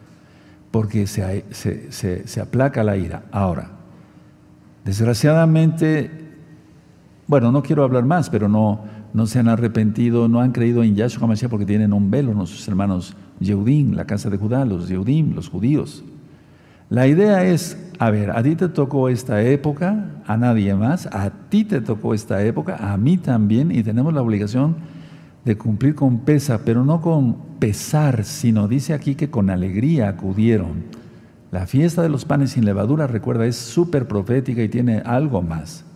porque se aplaca la ira. Ahora, Desgraciadamente, bueno, no quiero hablar más, pero no, no se han arrepentido, no han creído en Yahshua Mashiach porque tienen un velo nuestros hermanos Yehudim, la casa de Judá, los Yehudim, los judíos. La idea es, a ver, a ti te tocó esta época, a nadie más, a ti te tocó esta época, a mí también, y tenemos la obligación de cumplir con pesa, pero no con pesar, sino dice aquí que con alegría acudieron. La fiesta de los panes sin levadura, recuerda, es súper profética y tiene algo más.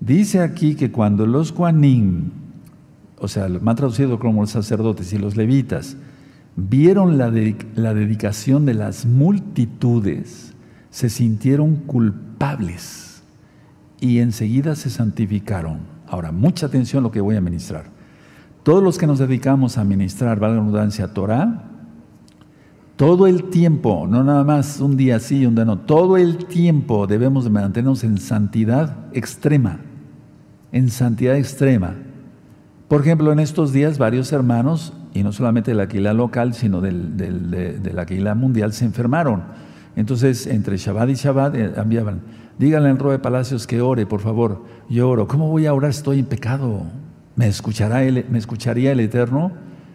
Dice aquí que cuando los Juanín, o sea, me ha traducido como los sacerdotes y los levitas, vieron la, la dedicación de las multitudes, se sintieron culpables y enseguida se santificaron. Ahora, mucha atención a lo que voy a ministrar. Todos los que nos dedicamos a ministrar, valga la redundancia, Torah, todo el tiempo, no nada más un día sí y un día no, todo el tiempo debemos de mantenernos en santidad extrema, en santidad extrema. Por ejemplo, en estos días varios hermanos, y no solamente de la Aquila local, sino del, de, la Aquila mundial, se enfermaron. Entonces, entre Shabbat y Shabbat eh, enviaban, díganle al Roe Palacios que ore, por favor. Yo oro. ¿Cómo voy a orar? Estoy en pecado. ¿Me, escuchará ¿Me escucharía el Eterno?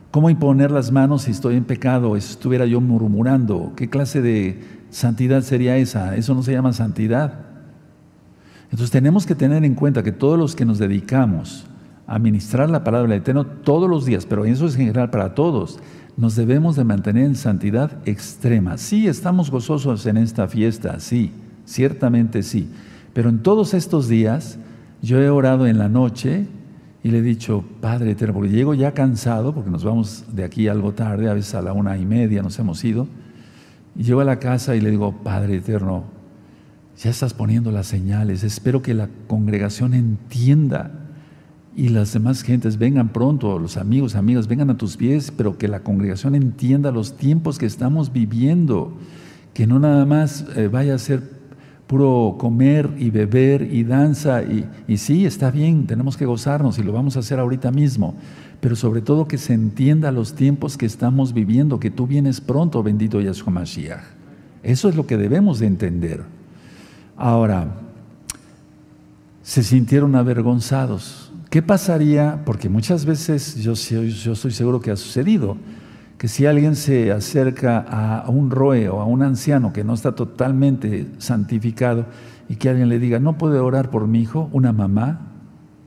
¿Cómo imponer las manos si estoy en pecado? Estuviera yo murmurando. ¿Qué clase de santidad sería esa? Eso no se llama santidad. Entonces tenemos que tener en cuenta que todos los que nos dedicamos a ministrar la palabra del Eterno todos los días, pero eso es en general para todos, nos debemos de mantener en santidad extrema. Sí, estamos gozosos en esta fiesta, sí, ciertamente sí, pero en todos estos días yo he orado en la noche y le he dicho, Padre eterno, porque llego ya cansado, porque nos vamos de aquí algo tarde, a veces a la una y media nos hemos ido, y llego a la casa y le digo, Padre eterno, ya estás poniendo las señales, espero que la congregación entienda y las demás gentes vengan pronto, los amigos, amigas, vengan a tus pies, pero que la congregación entienda los tiempos que estamos viviendo, que no nada más eh, vaya a ser puro comer y beber y danza. Y, sí, está bien, tenemos que gozarnos y lo vamos a hacer ahorita mismo. Pero sobre todo que se entienda los tiempos que estamos viviendo, que tú vienes pronto, bendito Yahshua Mashiach. Eso es lo que debemos de entender. Ahora, se sintieron avergonzados. ¿Qué pasaría? Porque muchas veces yo, yo estoy seguro que ha sucedido que si alguien se acerca a un roe o a un anciano que no está totalmente santificado y que alguien le diga, no puede orar por mi hijo, una mamá,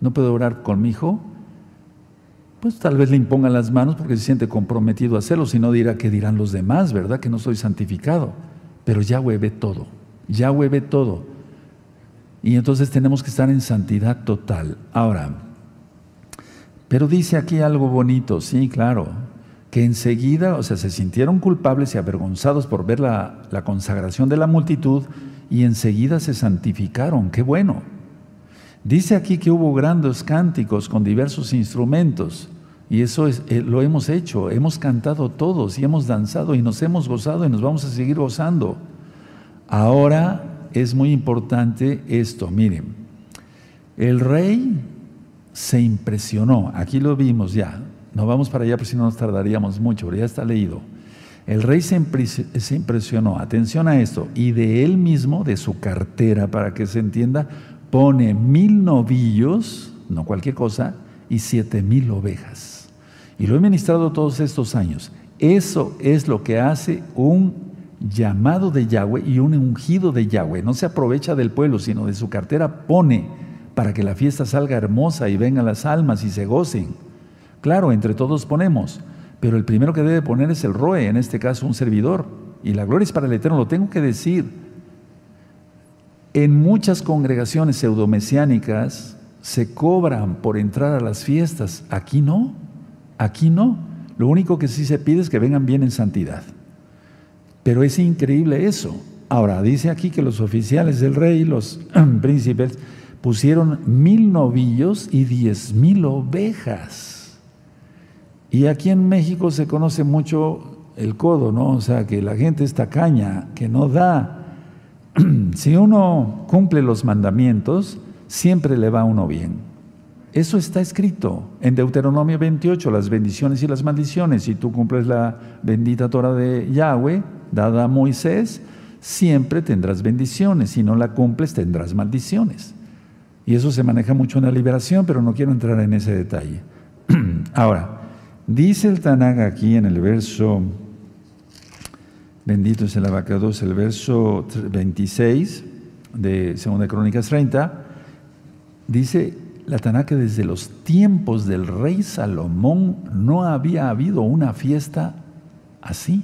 no puede orar con mi hijo, pues tal vez le impongan las manos porque se siente comprometido a hacerlo, si no dirá que dirán los demás, ¿verdad? Que no soy santificado. Pero Yahweh ve todo, Yahweh ve todo. Y entonces tenemos que estar en santidad total. Ahora, pero dice aquí algo bonito, sí, claro, que enseguida, o sea, se sintieron culpables y avergonzados por ver la, consagración de la multitud y enseguida se santificaron. Qué bueno. Dice aquí que hubo grandes cánticos con diversos instrumentos. Y eso es, eh, lo hemos hecho, hemos cantado todos y hemos danzado y nos hemos gozado y nos vamos a seguir gozando. Ahora es muy importante esto, miren, el rey se impresionó, aquí lo vimos ya, no vamos para allá porque si no nos tardaríamos mucho, pero ya está leído. El rey se, impresionó, atención a esto, y de él mismo, de su cartera, para que se entienda, pone mil novillos, no cualquier cosa, y siete mil ovejas. Y lo he ministrado todos estos años. Eso es lo que hace un llamado de Yahweh y un ungido de Yahweh. No se aprovecha del pueblo, sino de su cartera pone para que la fiesta salga hermosa y vengan las almas y se gocen. Claro, entre todos ponemos, pero el primero que debe poner es el Roe, en este caso un servidor. Y la gloria es para el Eterno, lo tengo que decir. En muchas congregaciones pseudomesiánicas se cobran por entrar a las fiestas, aquí no. Aquí no. Lo único que sí se pide es que vengan bien en santidad. Pero es increíble eso. Ahora, dice aquí que los oficiales del rey, los príncipes, pusieron mil novillos y diez mil ovejas. Y aquí en México se conoce mucho el codo, ¿no? O sea, que la gente está caña, que no da. si uno cumple los mandamientos, siempre le va a uno bien. Eso está escrito en Deuteronomio 28, las bendiciones y las maldiciones. Si tú cumples la bendita Torah de Yahweh, dada a Moisés, siempre tendrás bendiciones. Si no la cumples, tendrás maldiciones. Y eso se maneja mucho en la liberación, pero no quiero entrar en ese detalle. Ahora, dice el Tanag aquí en el verso, bendito es el abacados, el verso 26 de 2 Crónicas 30, dice, la Tanaka desde los tiempos del rey Salomón no había habido una fiesta así.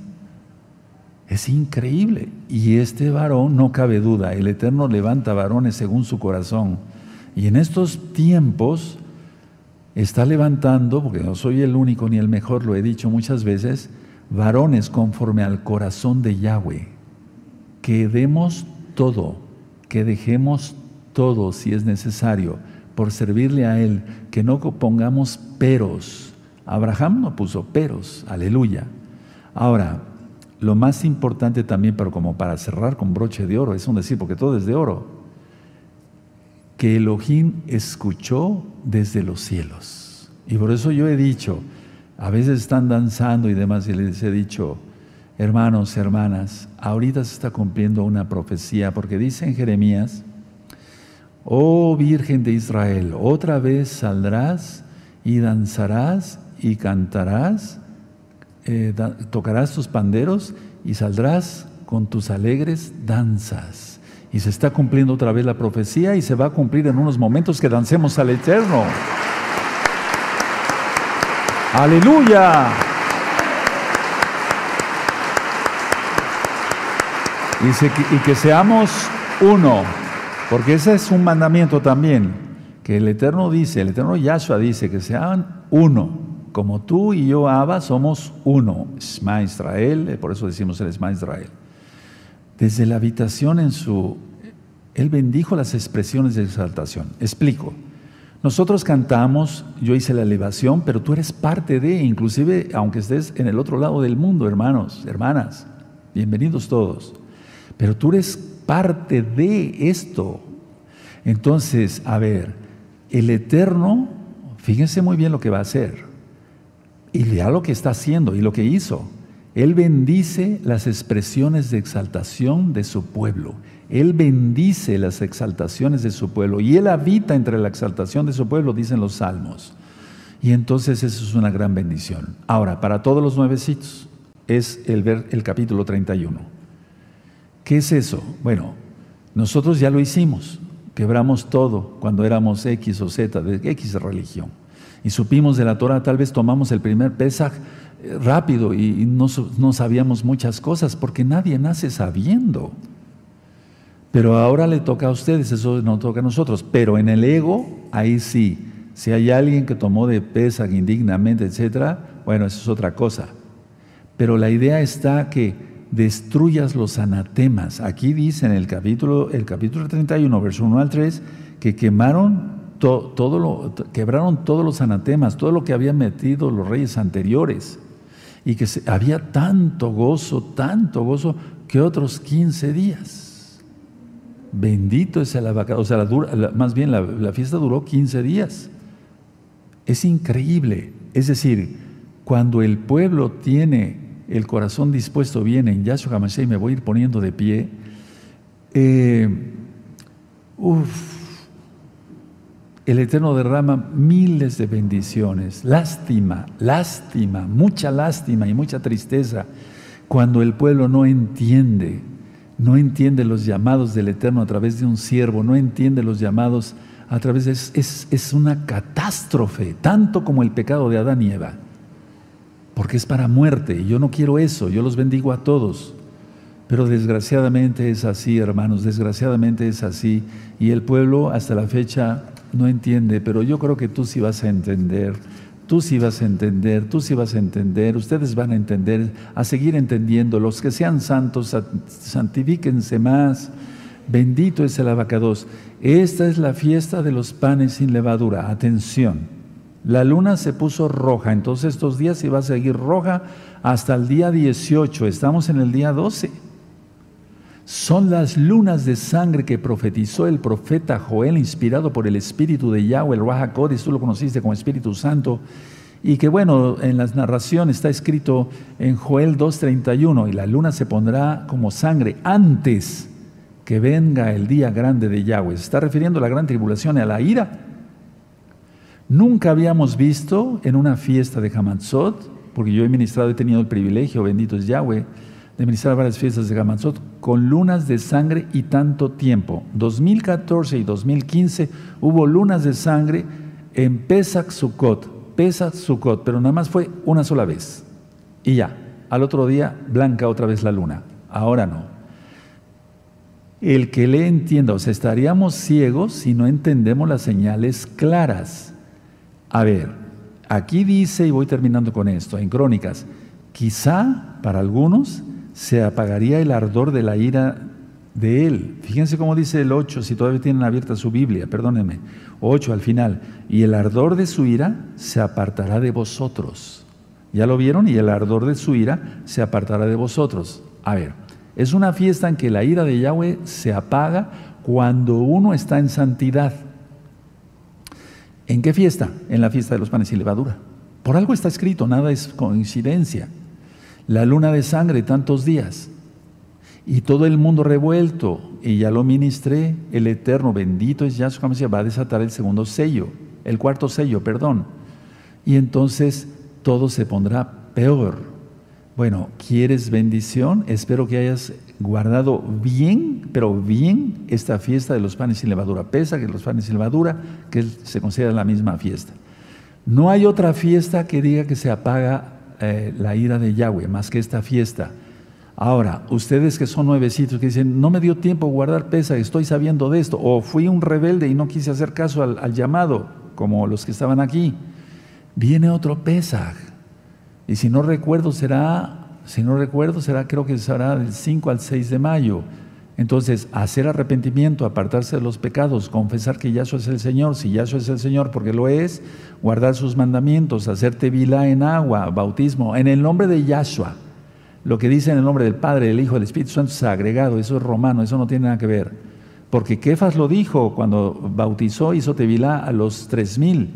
Es increíble. Y este varón, no cabe duda, el Eterno levanta varones según su corazón. Y en estos tiempos está levantando, porque no soy el único ni el mejor, lo he dicho muchas veces, varones conforme al corazón de Yahweh. Que demos todo, que dejemos todo si es necesario por servirle a Él, que no pongamos peros. Abraham no puso peros, aleluya. Ahora, lo más importante también, pero como para cerrar con broche de oro, es un decir, porque todo es de oro, que Elohim escuchó desde los cielos. Y por eso yo he dicho, a veces están danzando y demás, y les he dicho, hermanos, hermanas, ahorita se está cumpliendo una profecía, porque dice en Jeremías, Oh Virgen de Israel, otra vez saldrás y danzarás y cantarás, eh, tocarás tus panderos y saldrás con tus alegres danzas. Y se está cumpliendo otra vez la profecía y se va a cumplir en unos momentos que dancemos al Eterno. Aleluya. Y, que seamos uno. Porque ese es un mandamiento también, que el Eterno dice, el Eterno Yahshua dice que sean uno, como tú y yo, Abba, somos uno. Esma Israel, por eso decimos el Esma Israel. Desde la habitación en su... Él bendijo las expresiones de exaltación. Explico. Nosotros cantamos, yo hice la elevación, pero tú eres parte de, inclusive aunque estés en el otro lado del mundo, hermanos, hermanas, bienvenidos todos. Pero tú eres parte de esto. Entonces, a ver, el Eterno, fíjense muy bien lo que va a hacer. Y ya lo que está haciendo y lo que hizo. Él bendice las expresiones de exaltación de su pueblo. Él bendice las exaltaciones de su pueblo. Y Él habita entre la exaltación de su pueblo, dicen los salmos. Y entonces eso es una gran bendición. Ahora, para todos los nuevecitos, es el, ver, el capítulo 31. ¿Qué es eso? Bueno, nosotros ya lo hicimos, quebramos todo cuando éramos X o Z, de X religión. Y supimos de la Torah, tal vez tomamos el primer Pesaj eh, rápido y no, sabíamos muchas cosas, porque nadie nace sabiendo. Pero ahora le toca a ustedes, eso no toca a nosotros. Pero en el ego, ahí sí. Si hay alguien que tomó de Pesach indignamente, etcétera, bueno, eso es otra cosa. Pero la idea está que destruyas los anatemas. Aquí dice en el capítulo, el capítulo 31, verso 1 al 3, que quemaron todo lo, quebraron todos los anatemas, todo lo que habían metido los reyes anteriores. Y que había tanto gozo, tanto gozo, que otros 15 días. Bendito es el abacado. O sea, más bien la, fiesta duró 15 días. Es increíble. Es decir, cuando el pueblo tiene el corazón dispuesto bien en Yahshua HaMashiach, y me voy a ir poniendo de pie, eh, el Eterno derrama miles de bendiciones. Lástima, lástima, mucha lástima y mucha tristeza cuando el pueblo no entiende, no entiende los llamados del Eterno a través de un siervo, no entiende los llamados a través de... Es, es una catástrofe, tanto como el pecado de Adán y Eva, porque es para muerte. Yo no quiero eso, yo los bendigo a todos. Pero desgraciadamente es así, hermanos, desgraciadamente es así. Y el pueblo hasta la fecha no entiende, pero yo creo que tú sí vas a entender, tú sí vas a entender, tú sí vas a entender, ustedes van a entender, a seguir entendiendo. Los que sean santos, santifíquense más. Bendito es el abacados. Esta es la fiesta de los panes sin levadura. Atención. La luna se puso roja, entonces estos días iba a seguir roja hasta el día 18. Estamos en el día 12 son las lunas de sangre que profetizó el profeta Joel, inspirado por el Espíritu de Yahweh, el Raja tú lo conociste como Espíritu Santo, y que bueno, en las narraciones está escrito en Joel 2.31, y la luna se pondrá como sangre antes que venga el día grande de Yahweh. Se está refiriendo a la gran tribulación y a la ira. Nunca habíamos visto en una fiesta de Hamatzot, porque yo he ministrado, he tenido el privilegio, bendito es Yahweh, de ministrar varias fiestas de Gamanzot con lunas de sangre y tanto tiempo. 2014 y 2015 hubo lunas de sangre en Pesach Sukkot, Pesach Sukkot, pero nada más fue una sola vez. Y ya, al otro día blanca otra vez la luna. Ahora no. El que le entienda, o sea, estaríamos ciegos si no entendemos las señales claras. A ver, aquí dice, y voy terminando con esto, en Crónicas, quizá para algunos se apagaría el ardor de la ira de él. Fíjense cómo dice el 8, si todavía tienen abierta su Biblia, perdónenme. 8 al final. Y el ardor de su ira se apartará de vosotros. ¿Ya lo vieron? Y el ardor de su ira se apartará de vosotros. A ver, es una fiesta en que la ira de Yahweh se apaga cuando uno está en santidad. ¿En qué fiesta? En la fiesta de los panes y levadura. Por algo está escrito, nada es coincidencia la luna de sangre tantos días y todo el mundo revuelto, y ya lo ministré, el Eterno, bendito es Yahshua va a desatar el segundo sello, el cuarto sello, perdón. Y entonces todo se pondrá peor. Bueno, ¿quieres bendición? Espero que hayas guardado bien, pero bien, esta fiesta de los panes sin levadura. Pesa que los panes sin levadura, que se considera la misma fiesta. No hay otra fiesta que diga que se apaga eh, la ira de Yahweh más que esta fiesta. Ahora, ustedes que son nuevecitos que dicen, no me dio tiempo guardar pesa, estoy sabiendo de esto, o fui un rebelde y no quise hacer caso al, llamado, como los que estaban aquí, viene otro Pesaj. Y si no recuerdo, será, si no recuerdo, será, creo que será del 5 al 6 de mayo. Entonces, hacer arrepentimiento, apartarse de los pecados, confesar que Yahshua es el Señor, si Yahshua es el Señor, porque lo es, guardar sus mandamientos, hacer tevilá en agua, bautismo, en el nombre de Yahshua. Lo que dice en el nombre del Padre, del Hijo, del Espíritu Santo es agregado, eso es romano, eso no tiene nada que ver. Porque Kefas lo dijo cuando bautizó, hizo tevilá a los tres mil.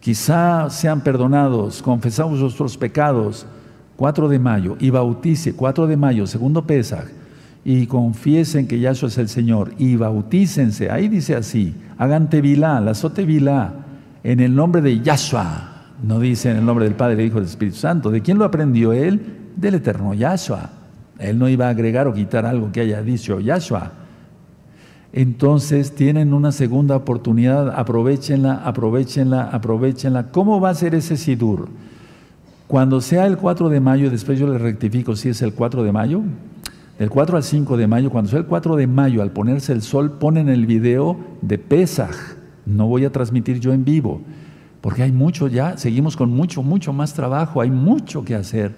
Quizá sean perdonados, confesamos nuestros pecados, 4 de mayo, y bautice, 4 de mayo, segundo Pesaj y confiesen que Yahshua es el Señor y bautícense. Ahí dice así, hagan tevilá, la tevilá, en el nombre de Yahshua. No dice en el nombre del Padre, Hijo y del Espíritu Santo. ¿De quién lo aprendió él? Del eterno Yahshua. Él no iba a agregar o quitar algo que haya dicho Yahshua. Entonces tienen una segunda oportunidad, aprovechenla, aprovechenla, aprovechenla. ¿Cómo va a ser ese Sidur? Cuando sea el 4 de mayo, después yo le rectifico si es el 4 de mayo, del 4 al 5 de mayo, cuando sea el 4 de mayo, al ponerse el sol, ponen el video de Pesaj. No voy a transmitir yo en vivo, porque hay mucho ya, seguimos con mucho, mucho más trabajo, hay mucho que hacer.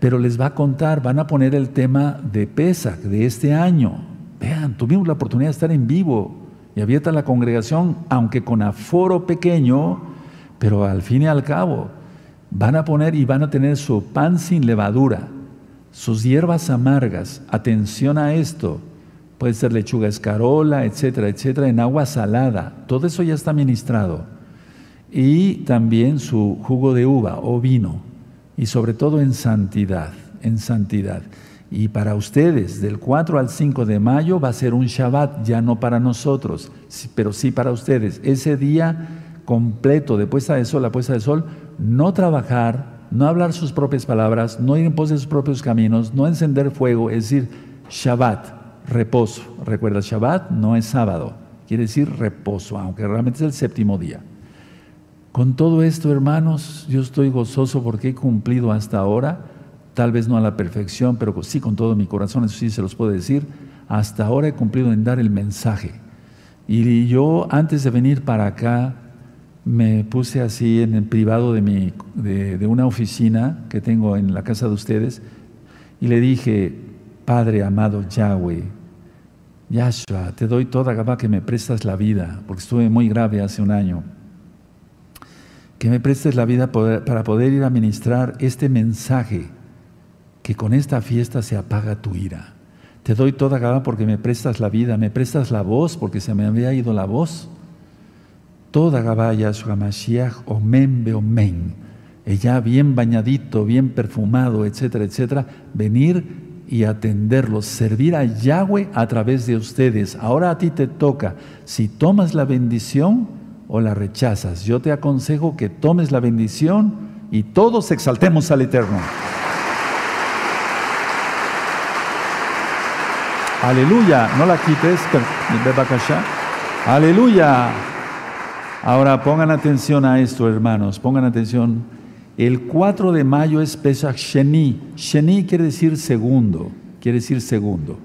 Pero les va a contar, van a poner el tema de Pesaj de este año. Vean, tuvimos la oportunidad de estar en vivo y abierta la congregación, aunque con aforo pequeño, pero al fin y al cabo van a poner y van a tener su pan sin levadura, sus hierbas amargas. Atención a esto. Puede ser lechuga escarola, etcétera, etcétera, en agua salada. Todo eso ya está ministrado. Y también su jugo de uva o vino. Y sobre todo en santidad, en santidad. Y para ustedes, del 4 al 5 de mayo va a ser un Shabbat, ya no para nosotros, pero sí para ustedes. Ese día completo de puesta de sol a puesta de sol, no trabajar, no hablar sus propias palabras, no ir en pos de sus propios caminos, no encender fuego, es decir, Shabbat, reposo. Recuerda, Shabbat no es sábado, quiere decir reposo, aunque realmente es el séptimo día. Con todo esto, hermanos, yo estoy gozoso porque he cumplido hasta ahora tal vez no a la perfección, pero sí con todo mi corazón, eso sí se los puedo decir, hasta ahora he cumplido en dar el mensaje. Y yo antes de venir para acá me puse así en el privado de, mi, de, una oficina que tengo en la casa de ustedes y le dije, Padre amado Yahweh, Yahshua, te doy toda Gabá que me prestas la vida, porque estuve muy grave hace un año. Que me prestes la vida para poder ir a ministrar este mensaje que con esta fiesta se apaga tu ira. Te doy toda gaba porque me prestas la vida, me prestas la voz porque se me había ido la voz. Toda gaba Yahshua Mashiach, omen beomen. Ella bien bañadito, bien perfumado, etcétera, etcétera. Venir y atenderlos, servir a Yahweh a través de ustedes. Ahora a ti te toca, si tomas la bendición o la rechazas. Yo te aconsejo que tomes la bendición y todos exaltemos al Eterno. Aleluya, no la quites, Aleluya. Ahora pongan atención a esto, hermanos, pongan atención. El 4 de mayo es Pesach Sheni. Sheni quiere decir segundo, quiere decir segundo.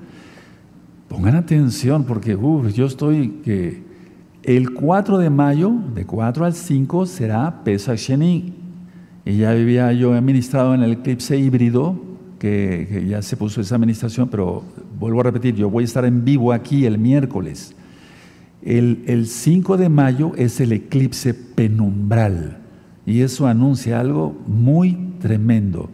Pongan atención porque yo estoy que el 4 de mayo, de 4 al 5, será Pesach Sheni. Y ya había yo administrado en el eclipse híbrido, que, que ya se puso esa administración, pero vuelvo a repetir, yo voy a estar en vivo aquí el miércoles. El, 5 de mayo es el eclipse penumbral y eso anuncia algo muy tremendo.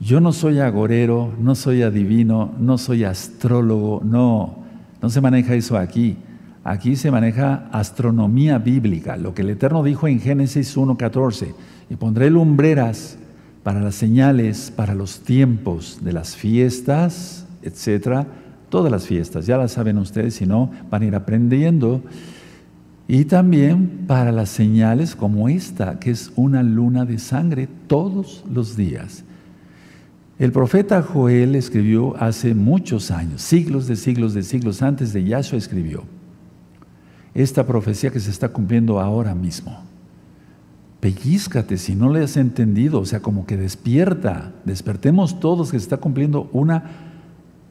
Yo no soy agorero, no soy adivino, no soy astrólogo, no, no se maneja eso aquí. Aquí se maneja astronomía bíblica, lo que el Eterno dijo en Génesis 1.14, y pondré lumbreras para las señales, para los tiempos de las fiestas, etcétera, todas las fiestas, ya las saben ustedes, si no, van a ir aprendiendo. Y también para las señales como esta, que es una luna de sangre todos los días. El profeta Joel escribió hace muchos años, siglos de siglos de siglos antes de Yahshua escribió esta profecía que se está cumpliendo ahora mismo. Pellízcate si no le has entendido, o sea, como que despierta, despertemos todos que se está cumpliendo una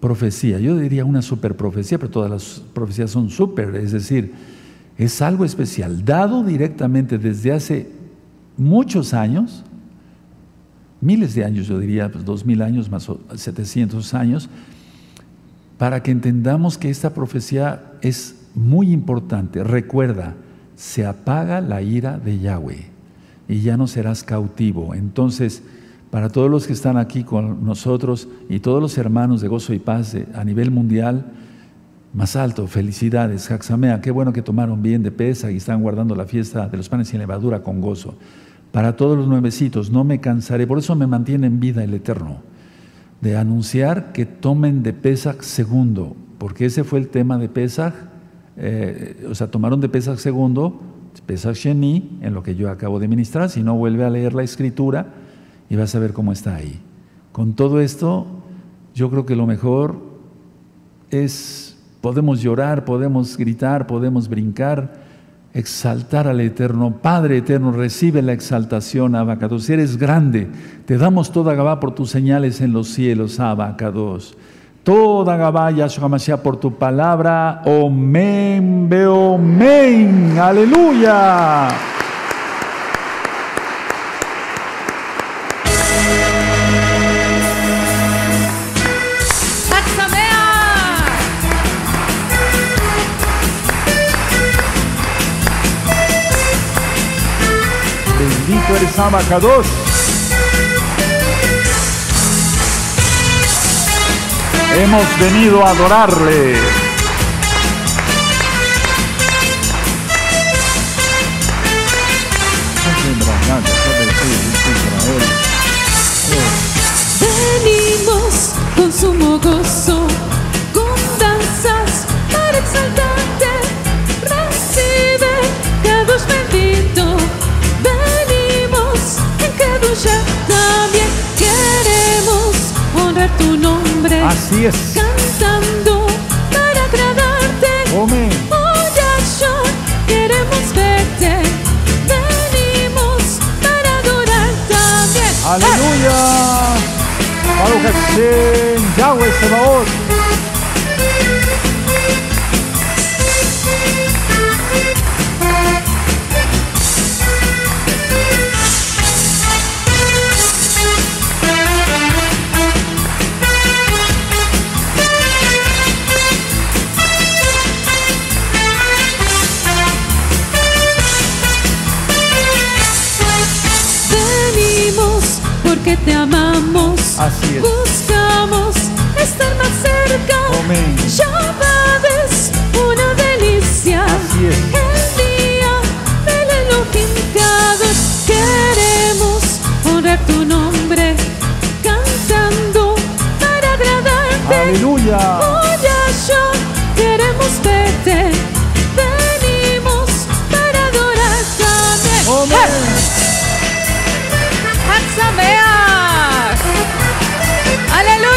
profecía. Yo diría una super profecía, pero todas las profecías son super, es decir, es algo especial, dado directamente desde hace muchos años, miles de años, yo diría, pues dos mil años más 700 años, para que entendamos que esta profecía es muy importante. Recuerda, se apaga la ira de Yahweh y ya no serás cautivo. Entonces, para todos los que están aquí con nosotros y todos los hermanos de gozo y paz a nivel mundial, más alto, felicidades, Jaxamea, qué bueno que tomaron bien de pesa y están guardando la fiesta de los panes sin levadura con gozo. Para todos los nuevecitos, no me cansaré, por eso me mantiene en vida el Eterno, de anunciar que tomen de Pesach segundo, porque ese fue el tema de Pesach, eh, o sea, tomaron de Pesach segundo, Pesach Sheni, en lo que yo acabo de ministrar, si no vuelve a leer la escritura, y vas a ver cómo está ahí. Con todo esto, yo creo que lo mejor es, podemos llorar, podemos gritar, podemos brincar, exaltar al Eterno. Padre Eterno, recibe la exaltación, Abacados. Eres grande, te damos toda Gabá por tus señales en los cielos, Abacados. Toda Gabá, Yahshua Mashiach, por tu palabra. Omen, Beomen. Aleluya. Eres Abacados. Hemos venido a adorarle. Así es. Cantando para agradarte. Amén. Oh Yahshua, queremos verte. Venimos para adorar también. Aleluya. Baruch Hashem, Yahweh Sebaot. Te amamos. Así es. Buscamos estar más cerca. Amén. Es una delicia. Así es. El día del Elohim Kadosh. Queremos honrar tu nombre. Cantando para agradarte. Aleluya.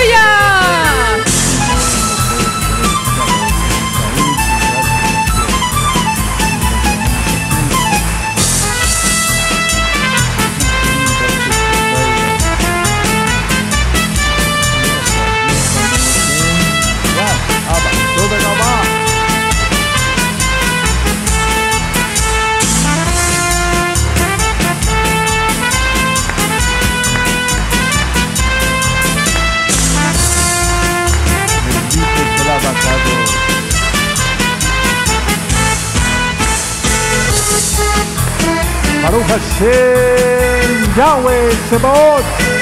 ¡Aleluya! Baruch Hashem, Yahweh Sebaot.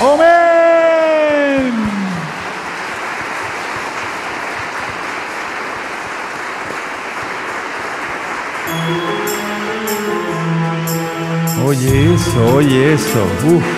Amén. Oye eso, oye eso. Uf.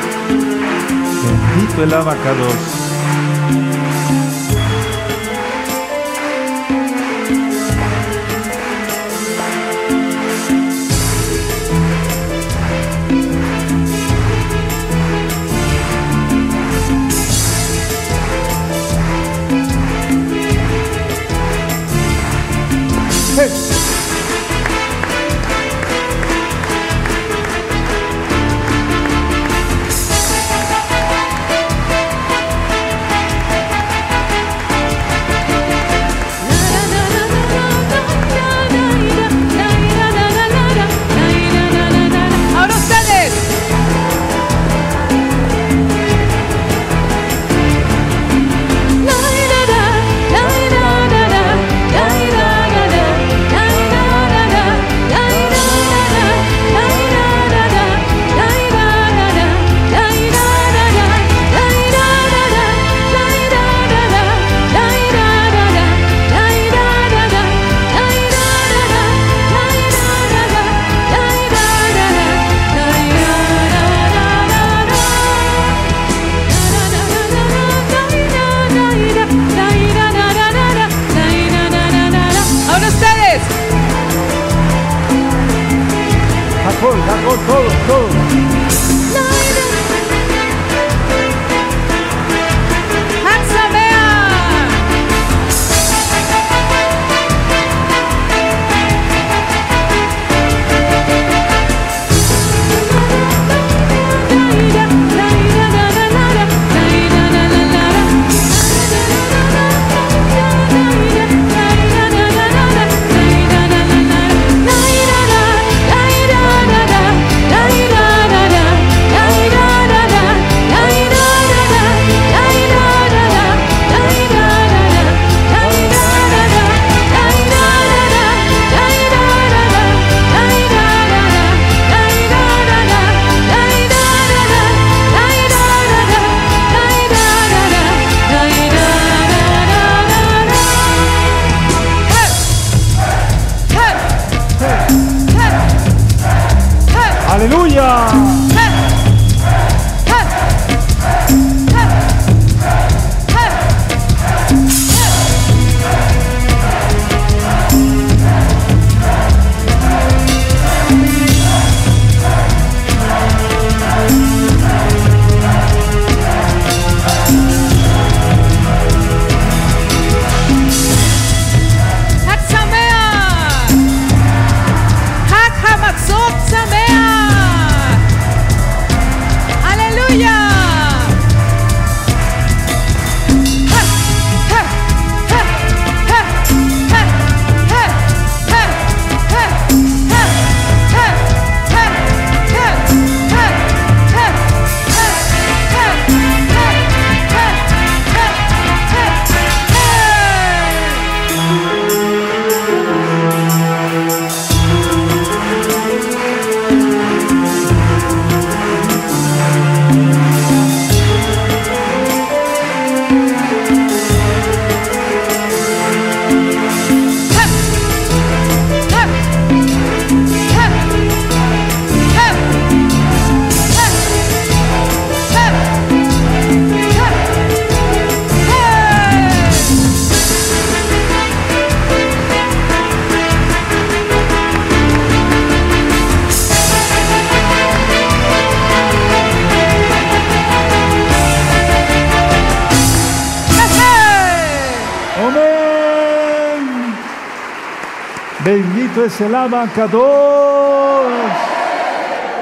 El abacados.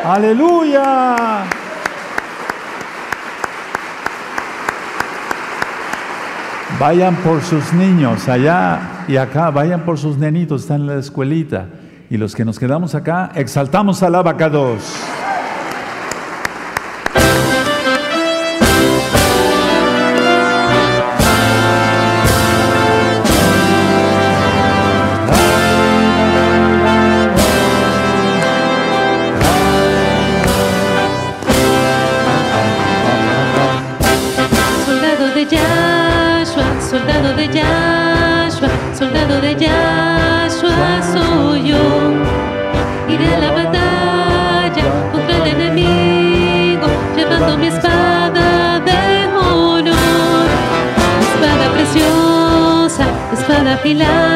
Aleluya. Vayan por sus niños allá y acá, vayan por sus nenitos, están en la escuelita. Y los que nos quedamos acá, exaltamos al abacados. love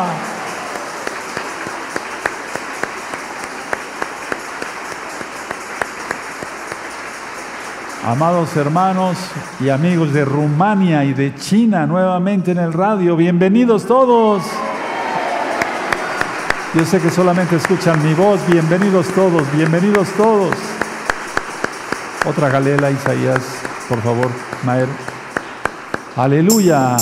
Amados hermanos y amigos de Rumania y de China, nuevamente en el radio, bienvenidos todos. Yo sé que solamente escuchan mi voz, bienvenidos todos, bienvenidos todos. Otra galela, Isaías, por favor, Maer. Aleluya.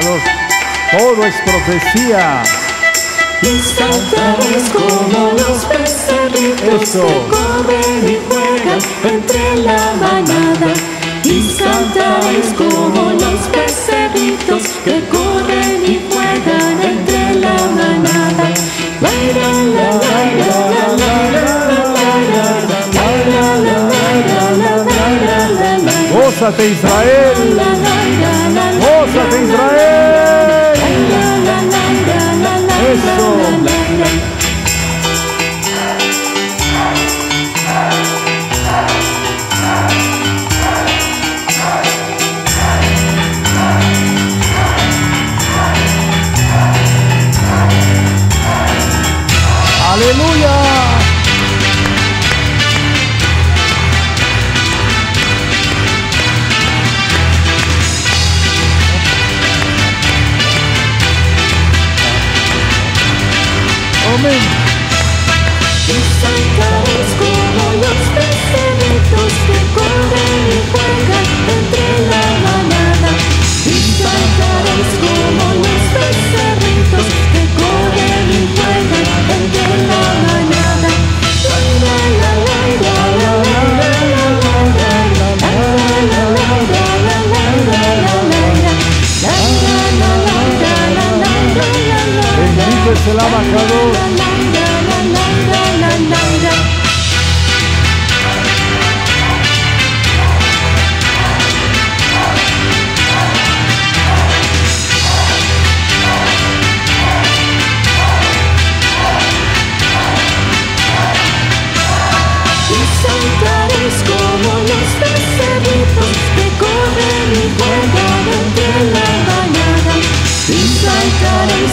Todo es profecía. Mis como los peceritos que corren y juegan entre la manada. Mis como los peceritos que corren y juegan entre la manada. La, la, la, la, la, Israel. Dios el abajador. Saltares como los peceritos que corren y juegan entre la bañada. Y saltares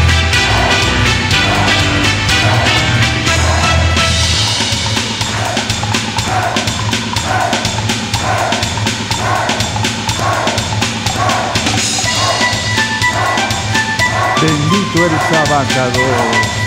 Tu Arthur Sabacador.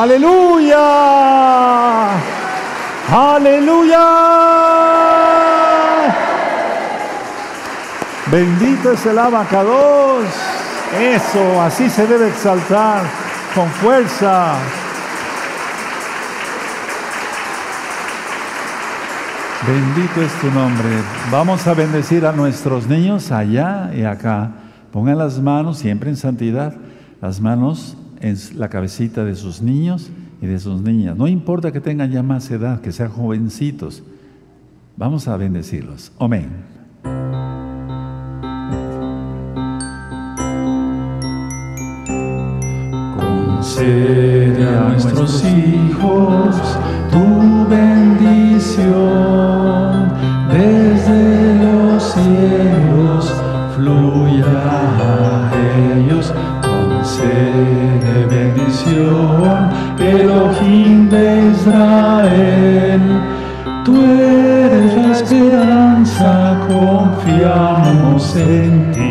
Aleluya. Aleluya. Bendito es el abacados. Eso, así se debe exaltar, con fuerza. Bendito es tu nombre. Vamos a bendecir a nuestros niños allá y acá. Pongan las manos siempre en santidad, las manos en la cabecita de sus niños y de sus niñas. No importa que tengan ya más edad, que sean jovencitos. Vamos a bendecirlos. Amén. Concede a nuestros hijos tu bendición desde los cielos fluya bendición Elohim de Israel. Tú eres la esperanza confiamos en ti.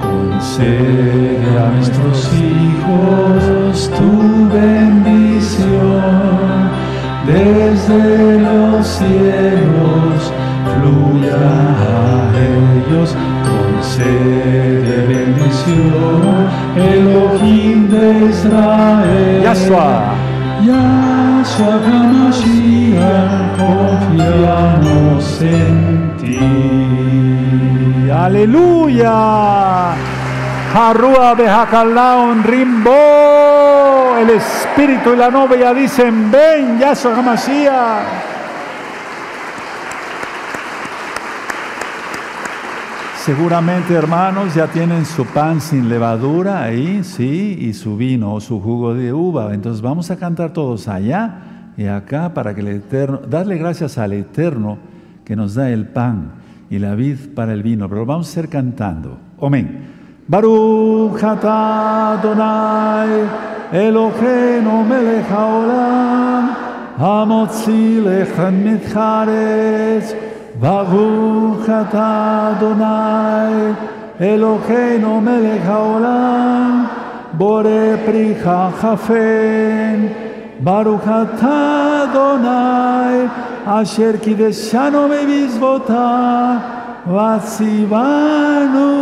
Concede a nuestros hijos tu bendición desde bendición Elohim de Israel Yahshua. Yahshua HaMashiach, confiamos en ti. Aleluya. Harúa Behakalaon Rimbo. El espíritu y la novia dicen, ven, Yahshua HaMashiach. Seguramente, hermanos, ya tienen su pan sin levadura ahí, sí, y su vino o su jugo de uva. Entonces vamos a cantar todos allá y acá para que el Eterno, darle gracias al Eterno que nos da el pan y la vid para el vino. Pero vamos a ser cantando. Amén. Baruch atah Adonai Eloheinu melech haolam mitcharetz Baruch atah Adonai Eloheinu melech haolam Bore pricha chafen Baruch atah Adonai Asher kideshanu Vatsivanu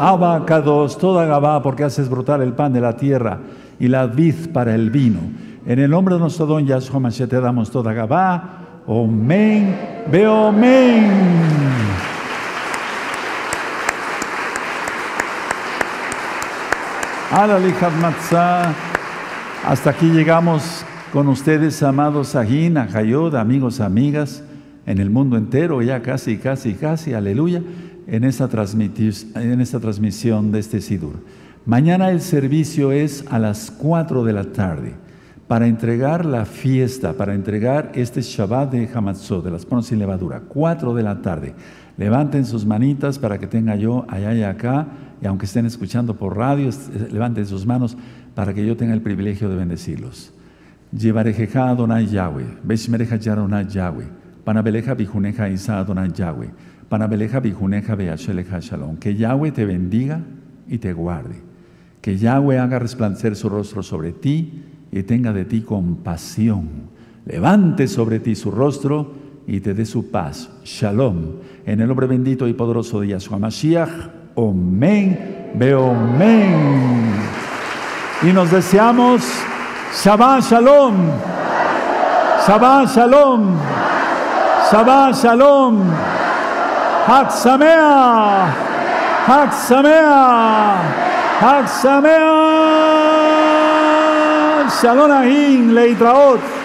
Abacados, toda Gabá, porque haces brotar el pan de la tierra y la vid para el vino. En el nombre de nuestro don te damos toda Gabá. Omen, Beomen. Matzah. Hasta aquí llegamos con ustedes, amados Sahin, Ajayod, amigos, amigas, en el mundo entero, ya casi, casi, casi, aleluya, en esta, en esta transmisión de este Sidur. Mañana el servicio es a las 4 de la tarde para entregar la fiesta, para entregar este Shabbat de Hamatzot, de las ponos sin levadura, 4 de la tarde. Levanten sus manitas para que tenga yo allá y acá, y aunque estén escuchando por radio, levanten sus manos para que yo tenga el privilegio de bendecirlos. Llevarejeja Adonai Yahweh, Beshmereja Yaronai Yahweh, Panabeleja Bijuneja Isa Adonai Yahweh, Panabeleja Bijuneja Beasheleja Shalom. Que Yahweh te bendiga y te guarde. Que Yahweh haga resplandecer su rostro sobre ti y tenga de ti compasión. Levante sobre ti su rostro y te dé su paz. Shalom. En el nombre bendito y poderoso de Yahshua Mashiach. Omen. Beomen. Y nos deseamos Shabbat Shalom. Shabbat Shalom. Shabbat Shalom. Hak Sameach. Hak. Shalom Ahim. Leitraot.